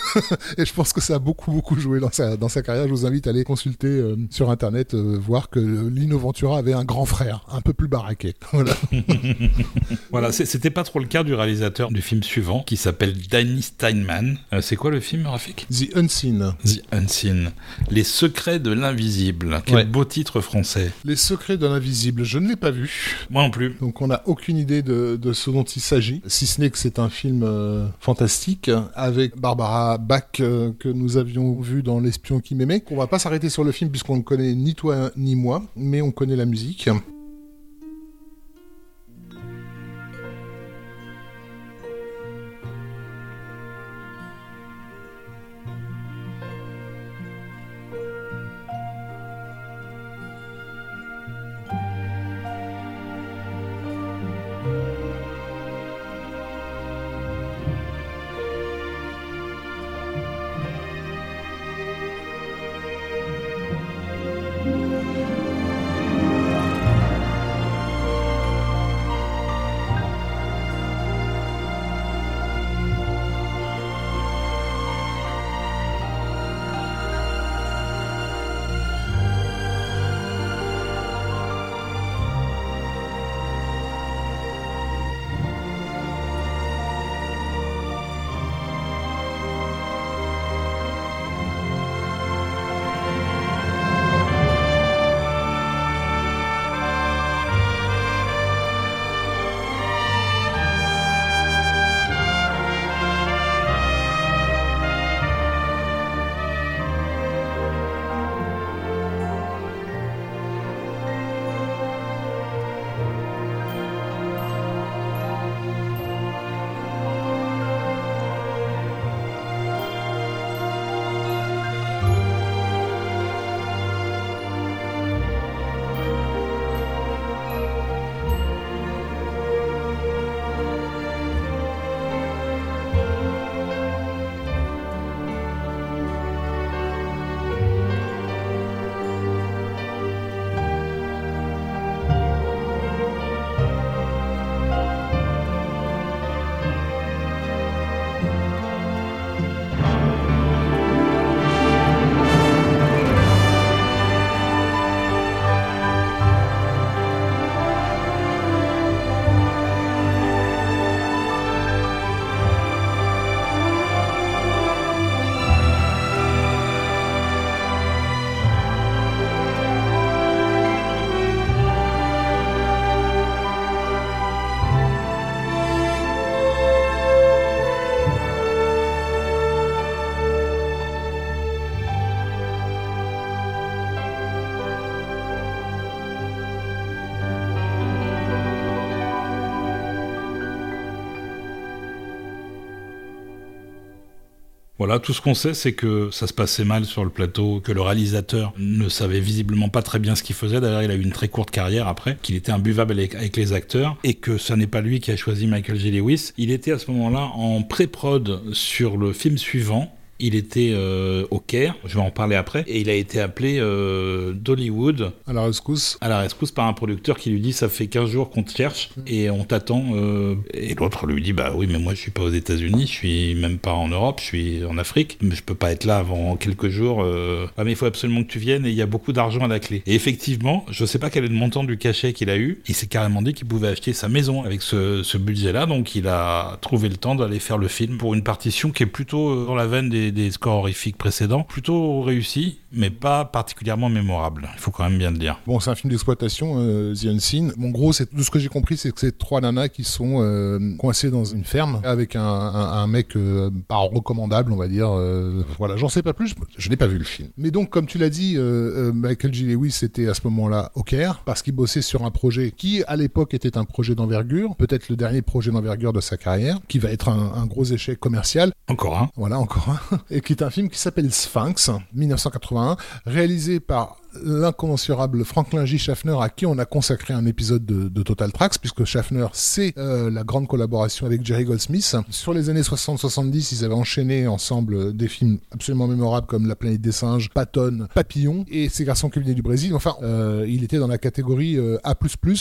Et je pense que ça a beaucoup, beaucoup joué dans, dans sa, dans sa carrière. Je vous invite à aller consulter euh, sur Internet, euh, voir que Lino Ventura avait un grand frère, un peu plus baraqué. Voilà. voilà, c'était pas trop le cas du réalisateur du film suivant, qui s'appelle Danny Steinman. Euh, c'est quoi le film, Rafik? The Unseen. The Unseen. Les secrets de l'invisible. Quel beau titre français. Les secrets de l'invisible. Je ne l'ai pas vu. Moi non plus. Donc on n'a aucune idée de, de, ce dont il s'agit, si ce n'est que c'est un film fantastique avec Barbara Bach que nous avions vu dans L'espion qui m'aimait. On va pas s'arrêter sur le film puisqu'on ne connaît ni toi ni moi, mais on connaît la musique. Voilà, tout ce qu'on sait, c'est que ça se passait mal sur le plateau, que le réalisateur ne savait visiblement pas très bien ce qu'il faisait. D'ailleurs, il a eu une très courte carrière après, qu'il était imbuvable avec, les acteurs, et que ce n'est pas lui qui a choisi Michael J. Lewis. Il était à ce moment-là en pré-prod sur le film suivant, il était euh, au Caire, je vais en parler après, et il a été appelé euh, d'Hollywood. À la rescousse. À la rescousse par un producteur qui lui dit Ça fait 15 jours qu'on te cherche mm. et on t'attend. Euh, et l'autre lui dit Bah oui, mais moi je suis pas aux États-Unis, je suis même pas en Europe, je suis en Afrique, mais je peux pas être là avant quelques jours. Ah, mais il faut absolument que tu viennes et il y a beaucoup d'argent à la clé. Et effectivement, je sais pas quel est le montant du cachet qu'il a eu. Il s'est carrément dit qu'il pouvait acheter sa maison avec ce, ce budget-là, donc il a trouvé le temps d'aller faire le film pour une partition qui est plutôt dans la veine des des, scores horrifiques précédents, plutôt réussi, mais pas particulièrement mémorable. Il faut quand même bien le dire. Bon, c'est un film d'exploitation, euh, The Unseen. Bon, gros, c'est tout ce que j'ai compris, c'est que c'est trois nanas qui sont euh, coincées dans une ferme avec un, un, mec euh, pas recommandable, on va dire. Euh, voilà, j'en sais pas plus. Je, n'ai pas vu le film. Mais donc, comme tu l'as dit, Michael J. Lewis était à ce moment-là au Caire parce qu'il bossait sur un projet qui, à l'époque, était un projet d'envergure, peut-être le dernier projet d'envergure de sa carrière, qui va être un, un gros échec commercial. Encore un. Voilà, encore un. Et qui est un film qui s'appelle Sphinx, 1981, réalisé par l'incommensurable Franklin J. Schaffner à qui on a consacré un épisode de, Total Tracks puisque Schaffner c'est euh, la grande collaboration avec Jerry Goldsmith. Sur les années 60-70, ils avaient enchaîné ensemble des films absolument mémorables comme La planète des singes, Patton, Papillon et Ces garçons qui venaient du Brésil. Enfin, euh, il était dans la catégorie euh, A++,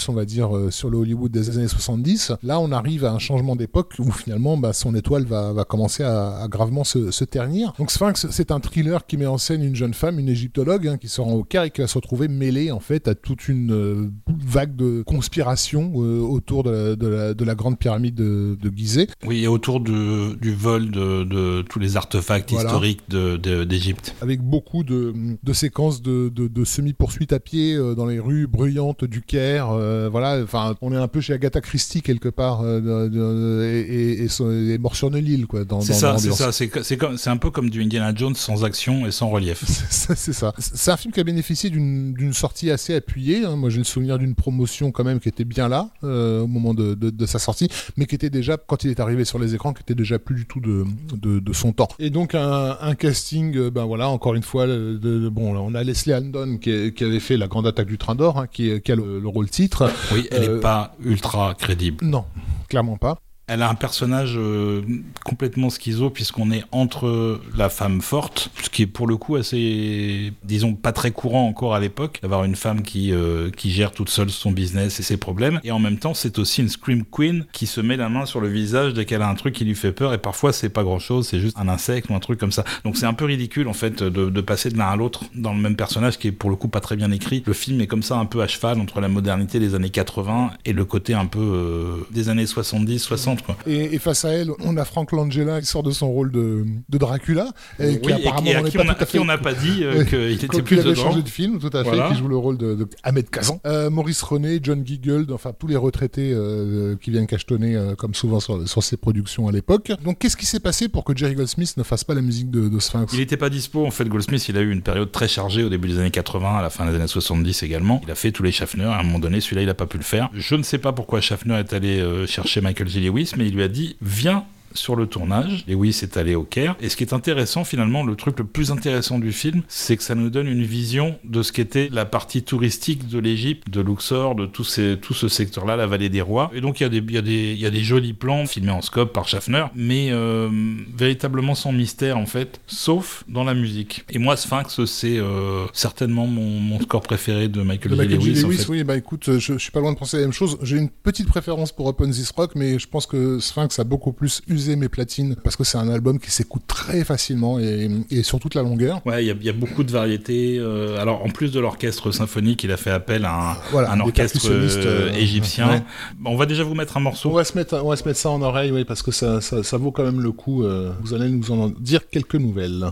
on va dire, sur le Hollywood des années 70. Là, on arrive à un changement d'époque où finalement bah, son étoile va, va commencer à, à gravement se, se, ternir. Donc Sphinx, c'est un thriller qui met en scène une jeune femme, une égyptologue, hein, qui se rend au Caire et qui va se retrouver mêlée en fait à toute une euh, vague de conspiration euh, autour de la, de, la, de la, grande pyramide de, de, Gizeh. Oui, et autour du vol de, tous les artefacts historiques d'Égypte. Avec beaucoup de, séquences de, semi-poursuites à pied euh, dans les rues bruyantes du Caire. voilà, enfin, on est un peu chez Agatha Christie quelque part et, et, et, mort sur quoi. C'est ça, c'est ça. C'est un peu comme du Indiana Jones sans action et sans relief. c'est ça. C'est un film qui a bénéficié d'une sortie assez appuyée. Hein. Moi, j'ai le souvenir d'une promotion quand même qui était bien là euh, au moment de, de, sa sortie, mais qui était déjà, quand il est arrivé sur les écrans, qui était déjà plus du tout de, de son temps. Et donc un, un, casting, euh, ben voilà, encore une fois, de, bon, on a Leslie Andon qui, qui, avait fait la grande attaque du train d'or, hein, qui, qui, a le, rôle titre. Oui, elle n'est euh, pas ultra crédible. Non, clairement pas elle a un personnage euh, complètement schizo puisqu'on est entre la femme forte, ce qui est pour le coup assez, disons, pas très courant encore à l'époque, d'avoir une femme qui, euh, qui gère toute seule son business et ses problèmes. Et en même temps, c'est aussi une scream queen qui se met la main sur le visage dès qu'elle a un truc qui lui fait peur. Et parfois, c'est pas grand chose, c'est juste un insecte ou un truc comme ça. Donc c'est un peu ridicule en fait de, passer de l'un à l'autre dans le même personnage qui est pour le coup pas très bien écrit. Le film est comme ça un peu à cheval entre la modernité des années 80 et le côté un peu euh, des années 70, 60 et, face à elle, on a Frank Langella qui sort de son rôle de, Dracula. Et, qui apparemment, à qui on n'a pas dit euh, qu'il était plus avait changé de film, tout à fait, qui joue le rôle de, Ahmed Kazan. Euh, Maurice René, John Giggold, enfin tous les retraités euh, qui viennent cachetonner comme souvent sur, sur ses productions à l'époque. Donc qu'est-ce qui s'est passé pour que Jerry Goldsmith ne fasse pas la musique de, de Sphinx? Il n'était pas dispo. En fait, Goldsmith, il a eu une période très chargée au début des années 80, à la fin des années 70 également. Il a fait tous les Schaffner. À un moment donné, celui-là, il n'a pas pu le faire. Je ne sais pas pourquoi Schaffner est allé chercher Michael J. Lewis, mais il lui a dit viens sur le tournage. Et oui, c'est allé au Caire. Et ce qui est intéressant, finalement, le truc le plus intéressant du film, c'est que ça nous donne une vision de ce qu'était la partie touristique de l'Égypte, de Luxor, de tout, ces, tout ce secteur-là, la vallée des rois. Et donc, il y, a des, y, a des, y a des jolis plans filmés en scope par Schaffner, mais euh, véritablement sans mystère, en fait, sauf dans la musique. Et moi, Sphinx, c'est euh, certainement mon, mon, score préféré de Michael, de Lewis. en fait. Oui, bah écoute, je, je, suis pas loin de penser la même chose. J'ai une petite préférence pour Open This Rock, mais je pense que Sphinx a beaucoup plus usé mes platines parce que c'est un album qui s'écoute très facilement et, sur toute la longueur. Ouais, il y, a beaucoup de variétés. Euh, alors, en plus de l'orchestre symphonique, il a fait appel à un, orchestre euh, euh, égyptien. On va déjà vous mettre un morceau. On va se mettre, on va se mettre ça en oreille, oui, parce que ça, ça, ça vaut quand même le coup. vous allez nous en dire quelques nouvelles.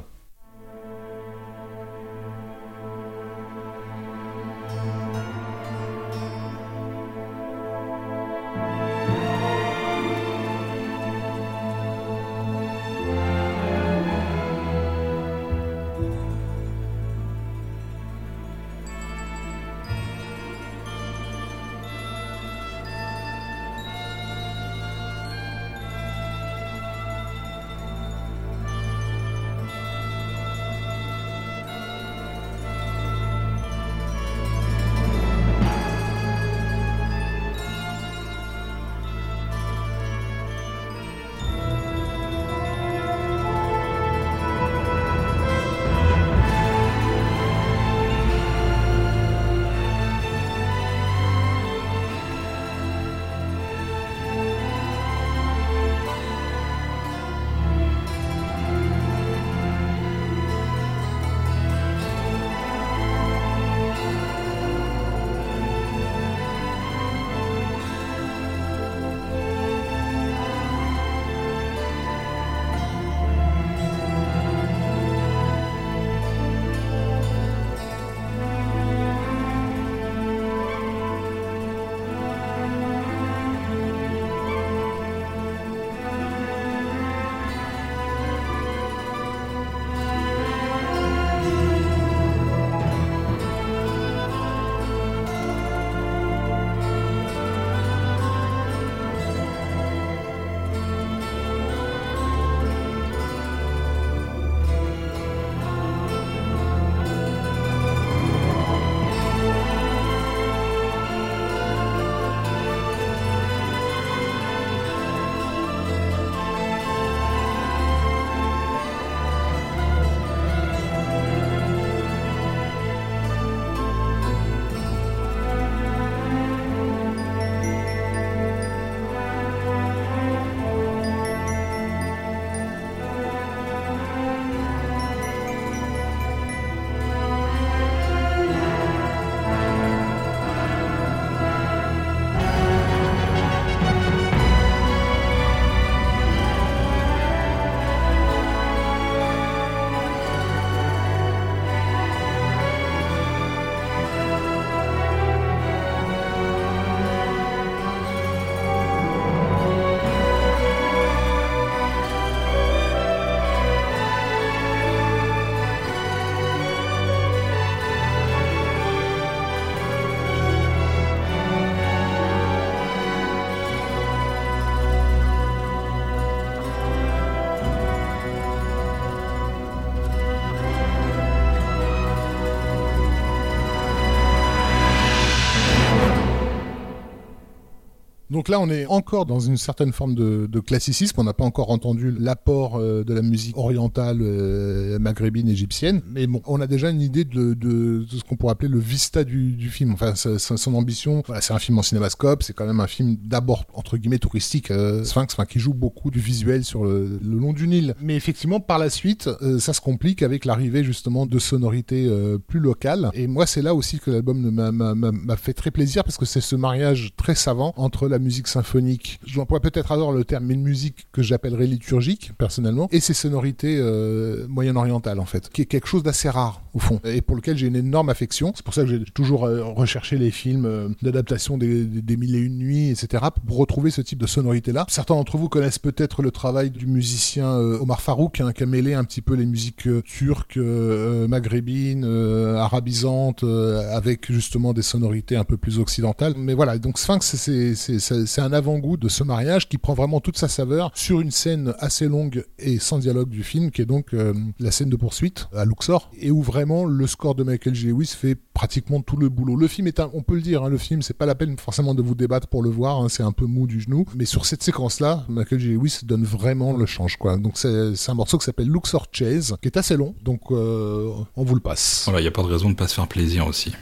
Donc là, on est encore dans une certaine forme de, de classicisme. On n'a pas encore entendu l'apport euh, de la musique orientale, euh, maghrébine, égyptienne. Mais bon, on a déjà une idée de, de, de ce qu'on pourrait appeler le vista du, du film. Enfin, son ambition. Voilà, c'est un film en cinémascope. C'est quand même un film d'abord entre guillemets touristique. euh, Sphinx, enfin, qui joue beaucoup du visuel sur le, le long du Nil. Mais effectivement, par la suite, euh, ça se complique avec l'arrivée justement de sonorités euh, plus locales. Et moi, c'est là aussi que l'album m'a fait très plaisir parce que c'est ce mariage très savant entre la musique symphonique, je pourrais peut-être avoir le terme, mais une musique que j'appellerais liturgique personnellement, et ces sonorités euh, moyen-orientales en fait, qui est quelque chose d'assez rare au fond, et pour lequel j'ai une énorme affection. C'est pour ça que j'ai toujours euh, recherché les films euh, d'adaptation des, des, Mille et Une Nuits, etc., pour retrouver ce type de sonorité-là. Certains d'entre vous connaissent peut-être le travail du musicien euh, Omar Farouk, hein, qui a mêlé un petit peu les musiques turques, maghrébines, euh, arabisantes, avec justement des sonorités un peu plus occidentales. Mais voilà, donc Sphinx, c'est- c'est c'est- un avant-goût de ce mariage qui prend vraiment toute sa saveur sur une scène assez longue et sans dialogue du film, qui est donc euh, la scène de poursuite à Luxor, et où vraiment le score de Michael J. Lewis fait pratiquement tout le boulot. Le film est un, on peut le dire, hein, le film, c'est pas la peine forcément de vous débattre pour le voir, hein, c'est un peu mou du genou, mais sur cette séquence-là, Michael J. Lewis donne vraiment le change, quoi. Donc c'est c'est un morceau qui s'appelle Luxor Chase, qui est assez long, donc euh, on vous le passe. Voilà, il n'y a pas de raison de pas se faire plaisir aussi.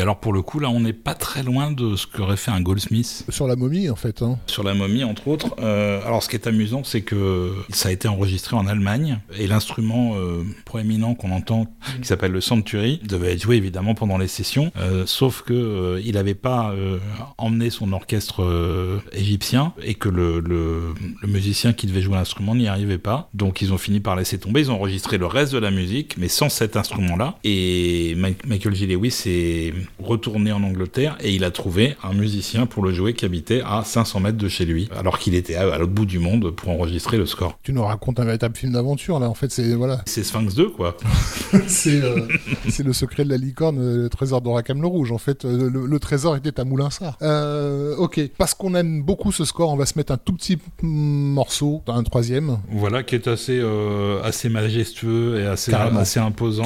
Et alors pour le coup, là, on n'est pas très loin de ce qu'aurait fait un Goldsmith. Sur la momie, en fait. Hein. Sur la momie, entre autres. Euh, alors ce qui est amusant, c'est que ça a été enregistré en Allemagne et l'instrument euh, proéminent qu'on entend, qui s'appelle le Century, devait être joué évidemment pendant les sessions. Euh, sauf que euh, il n'avait pas emmené son orchestre égyptien et que le, le, le musicien qui devait jouer l'instrument n'y arrivait pas. Donc ils ont fini par laisser tomber. Ils ont enregistré le reste de la musique, mais sans cet instrument-là. Et Michael J. Lewis est retourné en Angleterre et il a trouvé un musicien pour le jouer qui habitait à 500 mètres de chez lui, alors qu'il était à, à l'autre bout du monde pour enregistrer le score. Tu nous racontes un véritable film d'aventure, là. En fait, c'est voilà, C'est Sphinx 2, quoi. c'est euh, le secret de la licorne, euh, le trésor d'Oracam le Rouge. En fait, euh, le, le trésor était à Moulinsart. Euh, ok, parce qu'on aime beaucoup ce score, on va se mettre un tout petit morceau, un troisième. Voilà, qui est assez, euh, assez majestueux et assez, Carrément. assez imposant,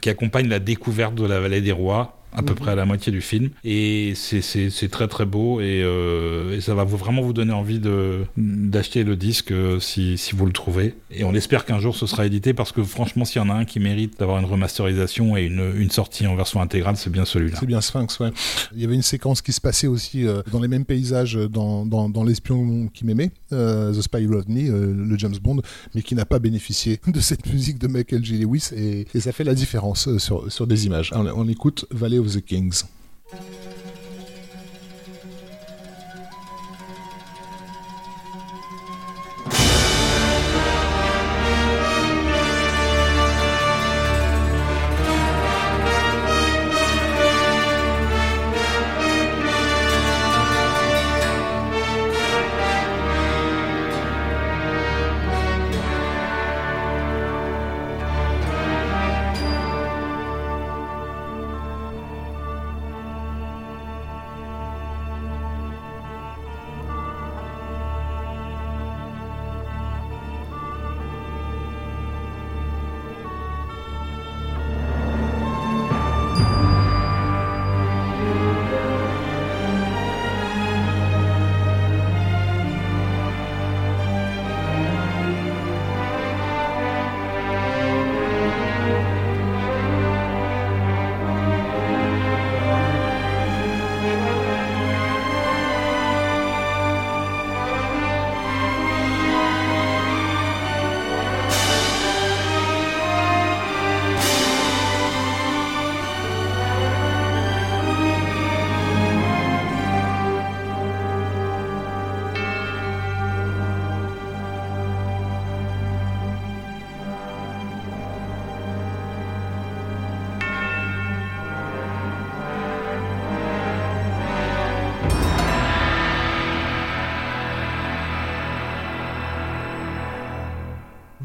qui accompagne la découverte de la vallée des rois à peu Mhm. près à la moitié du film. Et c'est- très très beau et, euh, et ça va vous, vraiment vous donner envie d'acheter le disque euh, si, si vous le trouvez. Et on espère qu'un jour ce sera édité parce que franchement, s'il y en a un qui mérite d'avoir une remasterisation et une, une sortie en version intégrale, c'est bien celui-là. C'est bien Sphinx, ouais. Il y avait une séquence qui se passait aussi euh, dans les mêmes paysages dans, dans, dans L'espion qui m'aimait, The Spy Who Loved Me, le James Bond, mais qui n'a pas bénéficié de cette musique de Michael J. Lewis et, et ça fait la différence sur, sur des images. On, on écoute Valley of the Kings.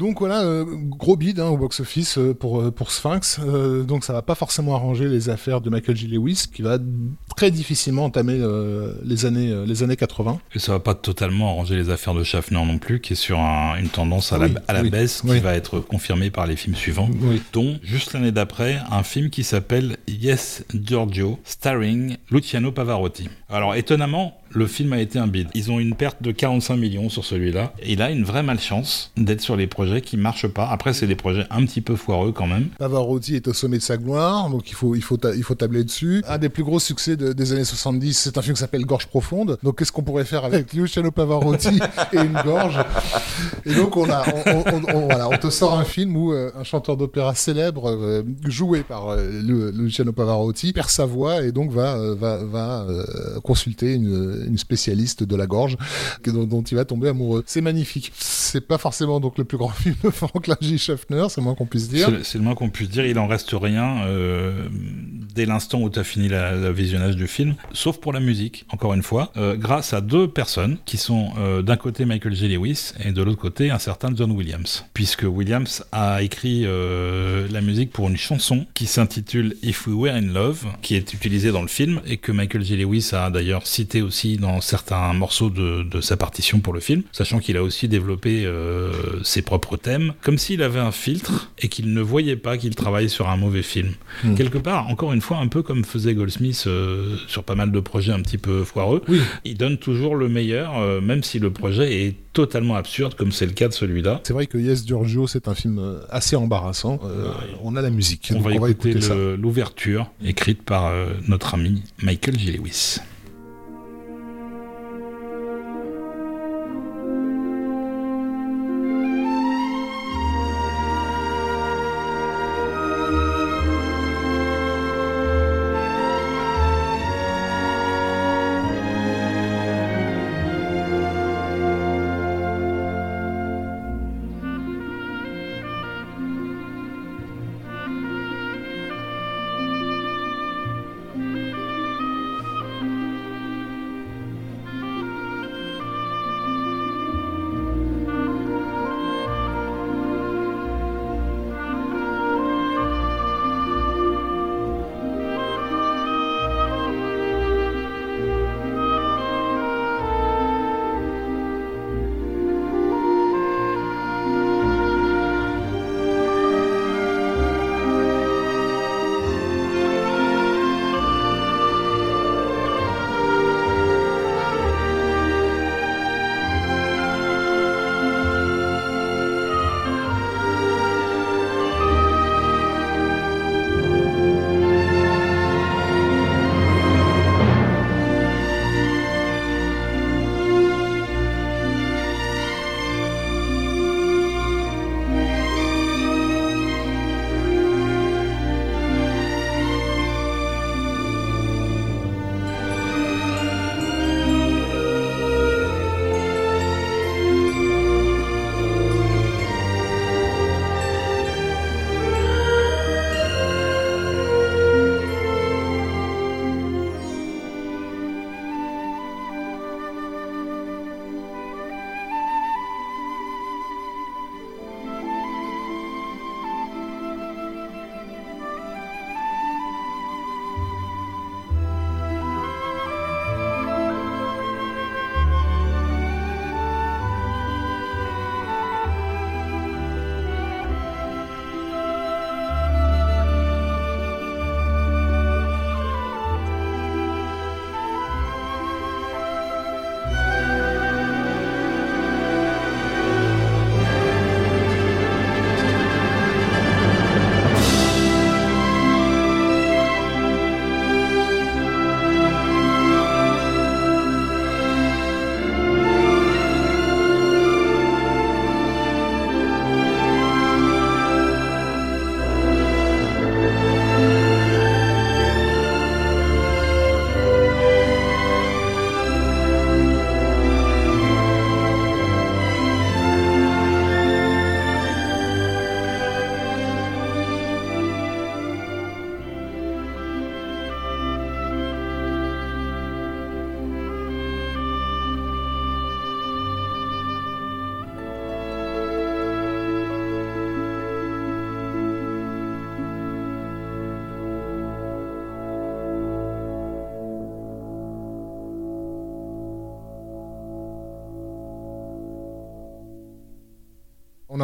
Donc voilà, euh, gros bid hein, au box-office euh, pour, euh, pour Sphinx. Donc ça va pas forcément arranger les affaires de Michael J. Lewis, qui va très difficilement entamer euh, les, années, euh, les années 80. Et ça va pas totalement arranger les affaires de Schaffner non plus, qui est sur un- une tendance à la, à la oui, baisse, qui oui. va être confirmée par les films suivants. Dont, juste l'année d'après, un film qui s'appelle Yes Giorgio, starring Luciano Pavarotti. Alors étonnamment, le film a été un bide. Ils ont une perte de 45 millions sur celui-là. Il a une vraie malchance d'être sur les projets qui marchent pas. Après, c'est des projets un petit peu foireux quand même. Pavarotti est au sommet de sa gloire, donc il faut, il faut, ta- il faut tabler dessus. Un des plus gros succès de- des années 70, c'est un film qui s'appelle Gorge Profonde. Donc qu'est-ce qu'on pourrait faire avec Luciano Pavarotti et une gorge? Et donc on, a, on, on- on- voilà, on te sort un film où euh, un chanteur d'opéra célèbre, euh, joué par euh, le- Luciano Pavarotti, perd sa voix et donc va, euh, va, va euh, consulter une, une spécialiste de la gorge dont, dont il va tomber amoureux. C'est magnifique. C'est pas forcément donc le plus grand film de Frank J. Schaffner, c'est le moins qu'on puisse dire. C'est le- moins qu'on puisse dire. Il en reste rien euh, dès l'instant où tu as fini la- le visionnage du film, sauf pour la musique, encore une fois, euh, grâce à deux personnes qui sont euh, d'un côté Michael J. Lewis et de l'autre côté un certain John Williams. Puisque Williams a écrit euh, la musique pour une chanson qui s'intitule If We Were in Love, qui est utilisée dans le film et que Michael J. Lewis a d'ailleurs cité aussi dans certains morceaux de, de sa partition pour le film, sachant qu'il a aussi développé ses propres thèmes, comme s'il avait un filtre et qu'il ne voyait pas qu'il travaille sur un mauvais film. Hmm. Quelque part, encore une fois, un peu comme faisait Goldsmith euh, sur pas mal de projets un petit peu foireux, Oui. il donne toujours le meilleur, euh, même si le projet est totalement absurde, comme c'est le cas de celui-là. C'est vrai que Yes Giorgio, c'est un film euh, assez embarrassant. Euh, on a la musique. On va on va écouter l'ouverture écrite par euh, notre ami Michael. Lewis.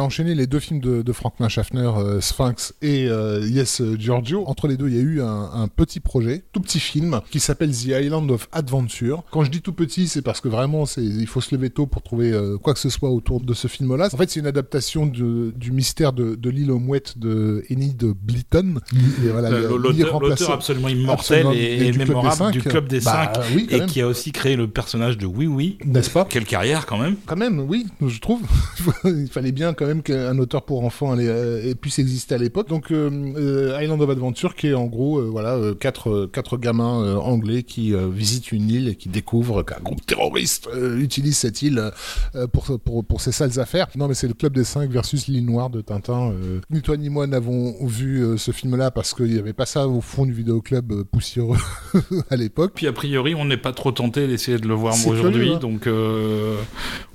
Enchaîné les deux films de, de Franklin Schaffner, euh, Sphinx et euh, Yes euh, Giorgio. Entre les deux, il y a eu un, un petit projet, tout petit film, qui s'appelle The Island of Adventure. Quand je dis tout petit, c'est parce que vraiment, c'est, il faut se lever tôt pour trouver euh, quoi que ce soit autour de ce film-là. En fait, c'est une adaptation de- du mystère de, de l'île aux mouettes de Enid Blyton. Voilà, L'auteur absolument immortel absolument, et, et du mémorable du Club des Bah, Cinq, oui, quand et même. qui a aussi créé le personnage de Oui Oui. N'est-ce pas? Quelle carrière quand même Quand même, oui, je trouve. Il fallait bien quand même qu'un auteur pour enfants euh, puisse exister à l'époque. Donc euh, euh, Island of Adventure, qui est en gros voilà quatre quatre gamins anglais qui visitent une île et qui découvrent qu'un groupe terroriste utilise cette île pour, pour pour ses sales affaires. Non, mais c'est le club des cinq versus l'île noire de Tintin. Ni toi ni moi n'avons vu ce film-là parce qu'il n'y avait pas ça au fond du vidéoclub poussiéreux à l'époque. Puis a priori, on n'est pas trop tenté d'essayer de le voir aujourd'hui, hein. donc euh,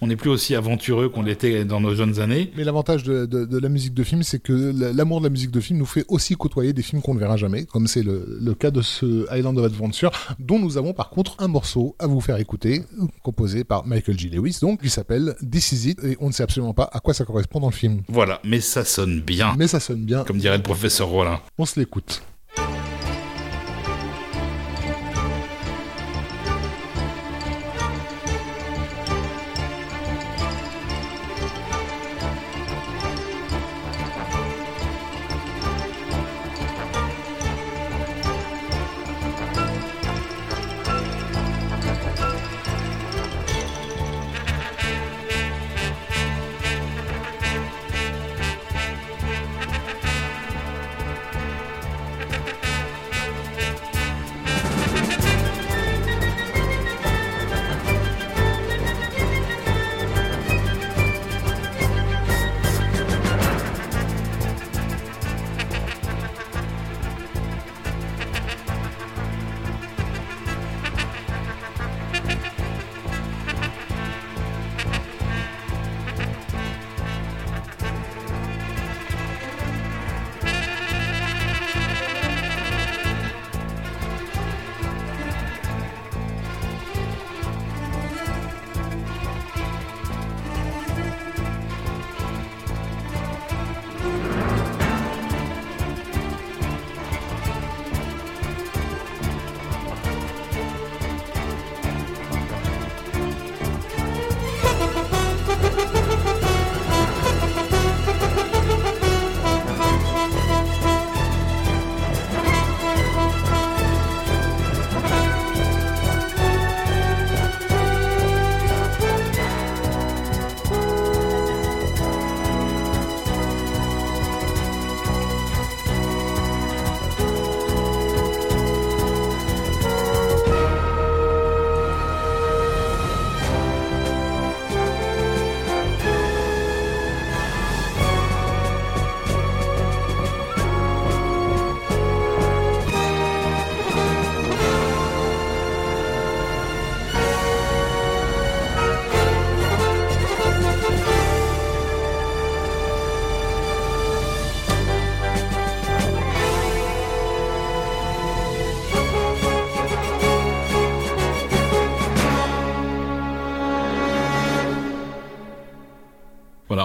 on n'est plus aussi aventureux qu'on l'était dans nos jeunes années. Mais l'avantage de, de, de la musique de film, c'est que l'amour de la musique de film nous fait aussi côtoyer des films qu'on ne verra jamais, comme c'est le, le cas de ce Island of Adventure, dont nous avons par contre un morceau à vous faire écouter, composé par Michael G. Lewis, donc, qui s'appelle This Is It, et on ne sait absolument pas à quoi ça correspond dans le film. Voilà, mais ça sonne bien. Mais ça sonne bien. Comme dirait le professeur Rollin. On se l'écoute.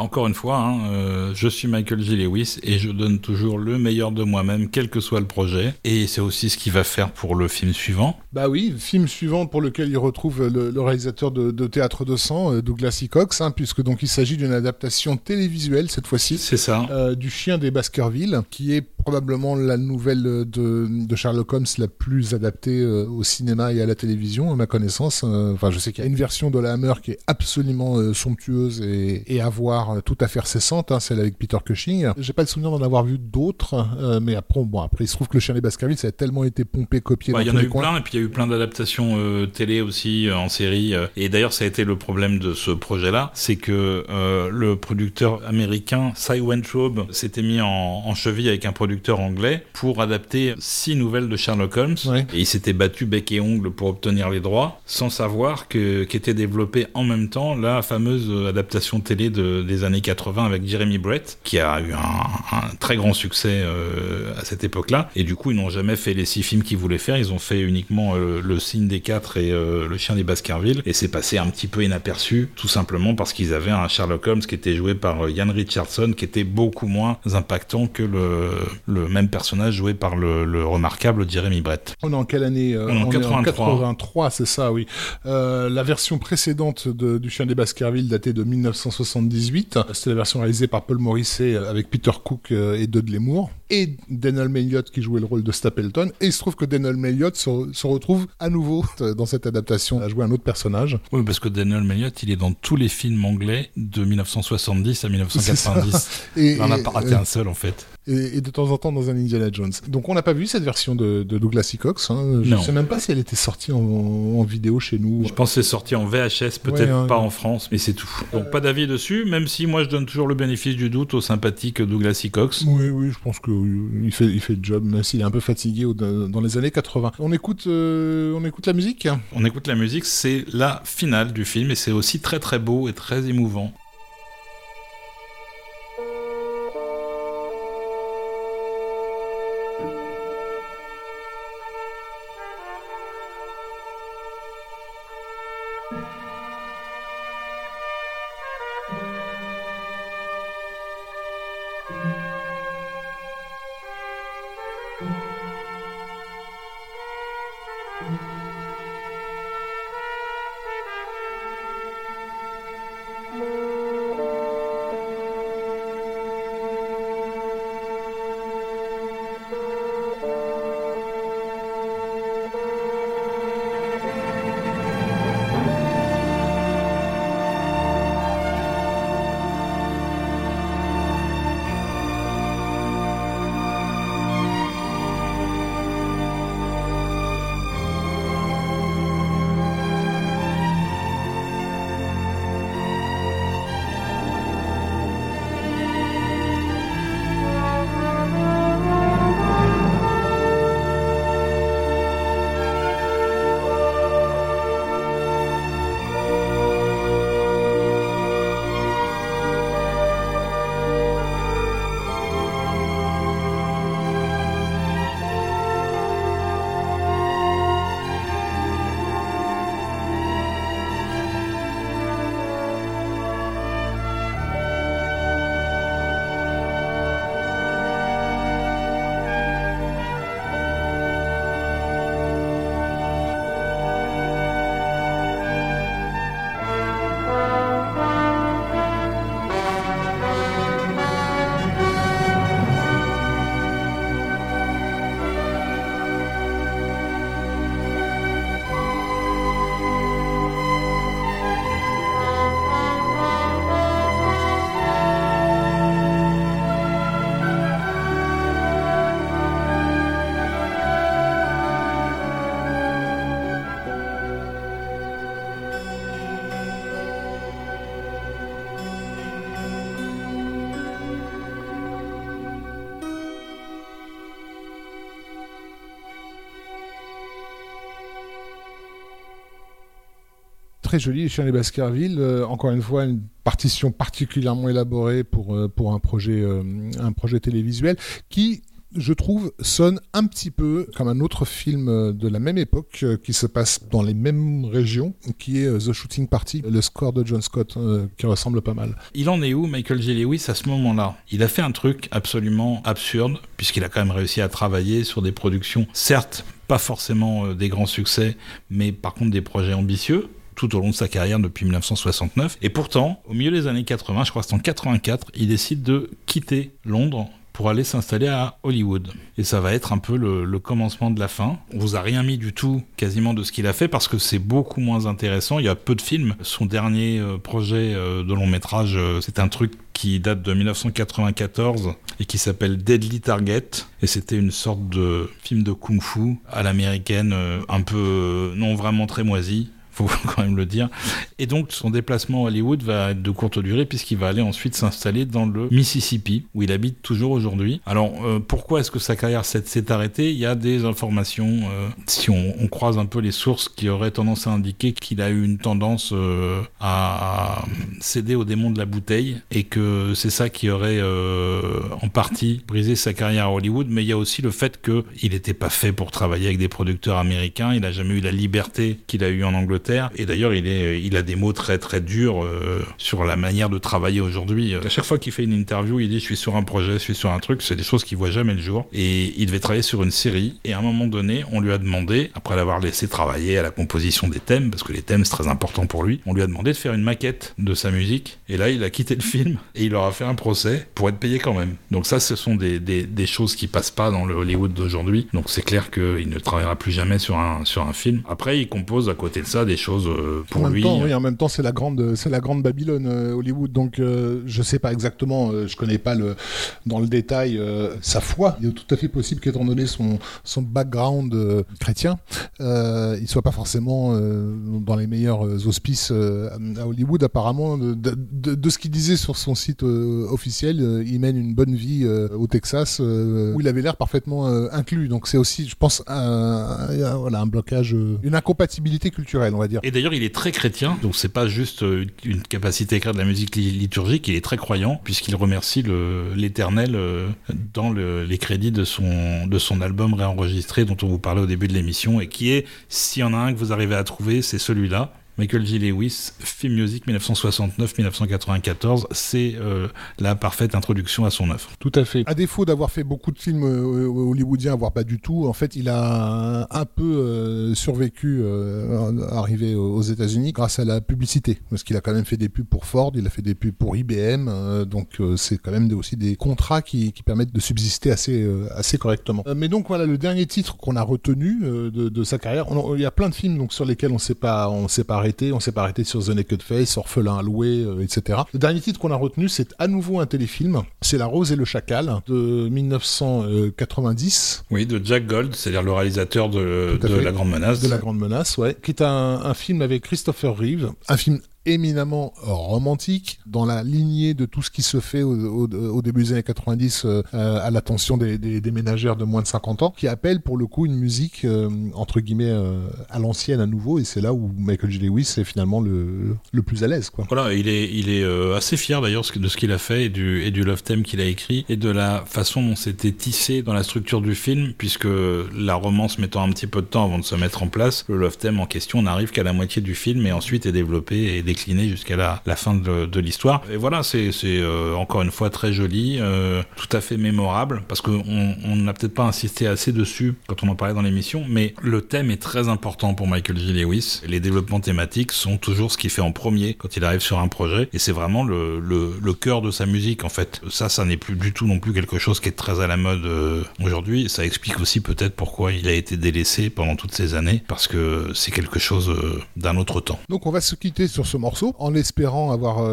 Encore une fois, hein, euh, je suis Michael G. Lewis et je donne toujours le meilleur de moi-même, quel que soit le projet. Et c'est aussi ce qu'il va faire pour le film suivant. Bah oui, film suivant pour lequel il retrouve le, réalisateur de, Théâtre de sang, euh, Douglas E. Cox, hein, puisque donc il s'agit d'une adaptation télévisuelle cette fois-ci. C'est ça. Euh, du Chien des Baskerville, qui est probablement la nouvelle de, de Sherlock Holmes la plus adaptée au cinéma et à la télévision, à ma connaissance. Enfin, je sais qu'il y a une version de la Hammer qui est absolument somptueuse et, et à voir tout à fait récente, hein, celle avec Peter Cushing. J'ai pas le souvenir d'en avoir vu d'autres, euh, mais après, bon, après, il se trouve que le chien des Baskerville, ça a tellement été pompé, copié. Il y en a eu plein, et puis il y a eu plein d'adaptations euh, télé aussi euh, en série. et d'ailleurs, ça a été le problème de ce projet-là, c'est que le producteur américain Cy Wentrobe s'était mis en, cheville avec un producteur anglais pour adapter six nouvelles de Sherlock Holmes. Et il s'était battu bec et ongle pour obtenir les droits, sans savoir que qu'était développée en même temps la fameuse adaptation télé de, des années 80 avec Jeremy Brett, qui a eu un, très grand succès euh, à cette époque-là. Et du coup, ils n'ont jamais fait les six films qu'ils voulaient faire. Ils ont fait uniquement euh, Le Signe des Quatre et euh, Le Chien des Baskerville. Et c'est passé un petit peu inaperçu, tout simplement parce qu'ils avaient un Sherlock Holmes qui était joué par Ian Richardson, qui était beaucoup moins impactant que le, le même personnage joué par le, remarquable Jeremy Brett. On est en quelle année On est en 83. 83, c'est ça, oui. la version précédente de, du Chien des Baskerville datait de 1978. C'était la version réalisée par Paul Morisset avec Peter Cook euh, et Dudley Moore et Daniel Elliott qui jouait le rôle de Stapleton. Et il se trouve que Daniel Elliott se, retrouve à nouveau dans cette adaptation à jouer un autre personnage. Oui, parce que Daniel Elliott, il est dans tous les films anglais de 1970 à 1990. Et, il n'en a pas raté un seul en fait et, de temps en temps dans un Indiana Jones. Donc on n'a pas vu cette version de, Douglas E. Cox. Hein. Je ne sais même pas si elle était sortie en, vidéo chez nous. Je pense que c'est sorti en VHS, peut-être hein. pas en France, mais c'est tout. Donc pas d'avis dessus, même si moi je donne toujours le bénéfice du doute au sympathique Douglas E. Cox. Oui, oui, je pense qu'il fait, il fait le job, même s'il est un peu fatigué dans les années 80. On écoute, euh, on écoute la musique? On écoute la musique, c'est la finale du film et c'est aussi très très beau et très émouvant. Très joli, Les Chiens des Baskerville. encore une fois, une partition particulièrement élaborée pour, pour un, projet, un projet télévisuel qui je trouve, sonne un petit peu comme un autre film de la même époque euh, qui se passe dans les mêmes régions, qui est euh, The Shooting Party, le score de John Scott, euh, qui ressemble pas mal. Il en est où, Michael J. Lewis, à ce moment-là? Il a fait un truc absolument absurde, puisqu'il a quand même réussi à travailler sur des productions, certes, pas forcément des grands succès, mais par contre des projets ambitieux tout au long de sa carrière depuis 1969. Et pourtant, au milieu des années 80, je crois que c'est en 84, il décide de quitter Londres pour aller s'installer à Hollywood. Et ça va être un peu le, commencement de la fin. On vous a rien mis du tout quasiment de ce qu'il a fait parce que c'est beaucoup moins intéressant. Il y a peu de films. Son dernier euh, projet euh, de long métrage, euh, c'est un truc qui date de 1994 et qui s'appelle Deadly Target. Et c'était une sorte de film de kung-fu à l'américaine, un peu non vraiment très moisi faut quand même le dire. Et donc son déplacement à Hollywood va être de courte durée puisqu'il va aller ensuite s'installer dans le Mississippi où il habite toujours aujourd'hui. Alors euh, pourquoi est-ce que sa carrière s'est arrêtée? Il y a des informations, euh, si on, croise un peu les sources, qui auraient tendance à indiquer qu'il a eu une tendance euh, à, céder au démon de la bouteille et que c'est ça qui aurait en partie brisé sa carrière à Hollywood. Mais il y a aussi le fait qu'il n'était pas fait pour travailler avec des producteurs américains. Il n'a jamais eu la liberté qu'il a eu en Angleterre et d'ailleurs, il, est, il a des mots très très durs euh, sur la manière de travailler aujourd'hui. À chaque fois qu'il fait une interview, il dit je suis sur un projet, je suis sur un truc. C'est des choses qu'il voit jamais le jour. Et il devait travailler sur une série. Et à un moment donné, on lui a demandé, après l'avoir laissé travailler à la composition des thèmes, parce que les thèmes c'est très important pour lui, on lui a demandé de faire une maquette de sa musique. Et là, il a quitté le film et il leur a fait un procès pour être payé quand même. Donc ça, ce sont des, choses qui passent pas dans le Hollywood d'aujourd'hui. Donc c'est clair qu'il ne travaillera plus jamais sur un film. Après, il compose à côté de ça des choses euh, pour lui. oui, en même temps, c'est la grande, c'est la grande Babylone euh, Hollywood. Donc, euh, je sais pas exactement, je connais pas le dans le détail sa foi. Il est tout à fait possible qu'étant donné son son background chrétien, il soit pas forcément dans les meilleurs auspices à Hollywood. Apparemment, de, de, ce qu'il disait sur son site officiel, il mène une bonne vie au Texas où il avait l'air parfaitement inclus. Donc, c'est aussi, je pense, un, voilà, un blocage, une incompatibilité culturelle, on va Et d'ailleurs, il est très chrétien, donc c'est pas juste euh, une capacité à écrire de la musique liturgique, il est très croyant, puisqu'il remercie l'Éternel euh, dans les crédits de son, de son album réenregistré dont on vous parlait au début de l'émission, et qui est, s'il y en a un que vous arrivez à trouver, c'est celui-là. Michael J. Lewis, Film Music 1969-1994, c'est euh, la parfaite introduction à son œuvre. Tout à fait. À défaut d'avoir fait beaucoup de films euh, hollywoodiens, voire pas du tout, en fait, il a un, peu euh, survécu, arrivé aux États-Unis, grâce à la publicité. Parce qu'il a quand même fait des pubs pour Ford, il a fait des pubs pour IBM, donc c'est quand même aussi des contrats qui, permettent de subsister assez, assez correctement. mais donc voilà, le dernier titre qu'on a retenu de, sa carrière, il y a plein de films donc, sur lesquels on ne sait pas, on sait pas on s'est pas arrêté sur The Naked Face, Orphelin à louer, euh, etc. Le dernier titre qu'on a retenu, c'est à nouveau un téléfilm. C'est La Rose et le Chacal de 1990. Oui, de Jack Gold, c'est-à-dire le réalisateur de, La Grande Menace. De La Grande Menace, ouais. Qui est un, un film avec Christopher Reeve. Un film éminemment romantique dans la lignée de tout ce qui se fait au, début des années 90 euh, à l'attention des, ménagères de moins de 50 ans, qui appelle pour le coup une musique euh, entre guillemets euh, à l'ancienne à nouveau, et c'est là où Michael J. Lewis est finalement le, le plus à l'aise. Quoi. Voilà, il est, il est assez fier d'ailleurs de ce qu'il a fait et du, et du love theme qu'il a écrit et de la façon dont c'était tissé dans la structure du film, puisque la romance mettant un petit peu de temps avant de se mettre en place, le love theme en question n'arrive qu'à la moitié du film et ensuite est développé et jusqu'à la, fin de, l'histoire. Et voilà, c'est euh, encore une fois très joli, euh, tout à fait mémorable, parce qu'on n'a peut-être pas insisté assez dessus quand on en parlait dans l'émission, mais le thème est très important pour Michael J. Lewis. Les développements thématiques sont toujours ce qu'il fait en premier quand il arrive sur un projet, et c'est vraiment le, le, cœur de sa musique en fait. Ça, ça n'est plus du tout non plus quelque chose qui est très à la mode euh, aujourd'hui. Ça explique aussi peut-être pourquoi il a été délaissé pendant toutes ces années, parce que c'est quelque chose d'un autre temps. Donc on va se quitter sur ce en espérant avoir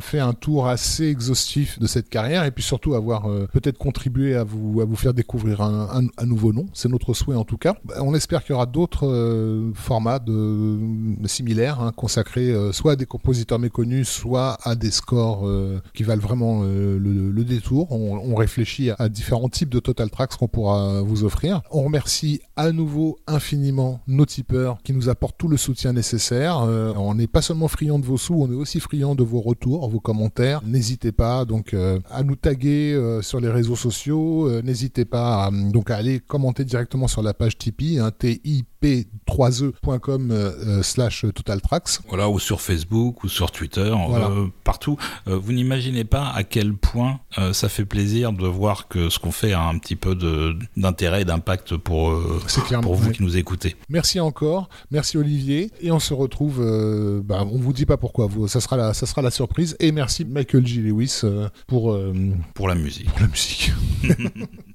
fait un tour assez exhaustif de cette carrière et puis surtout avoir peut-être contribué à vous, à vous faire découvrir un, nouveau nom. C'est notre souhait en tout cas. Bah, on espère qu'il y aura d'autres formats de, similaires hein, consacrés soit à des compositeurs méconnus, soit à des scores qui valent vraiment le, détour. On, réfléchit à différents types de Total Tracks qu'on pourra vous offrir. On remercie à nouveau infiniment nos tipeurs qui nous apportent tout le soutien nécessaire. Euh, on n'est pas seulement de vos sous, on est aussi friand de vos retours, vos commentaires. N'hésitez pas donc euh, à nous taguer euh, sur les réseaux sociaux. N'hésitez pas à, donc à aller commenter directement sur la page Tipeee, hein, tip3e.com slash totaltracks. Voilà, ou sur Facebook, ou sur Twitter, partout. vous n'imaginez pas à quel point ça fait plaisir de voir que ce qu'on fait a un petit peu d'intérêt et d'impact pour, euh, pour vous qui nous écoutez. Merci encore, merci Olivier, et on se retrouve, euh, bah, on vous dit pas pourquoi, vous, ça, sera la, ça sera la surprise, et merci Michael G. Lewis euh, pour, pour la musique. Pour la musique.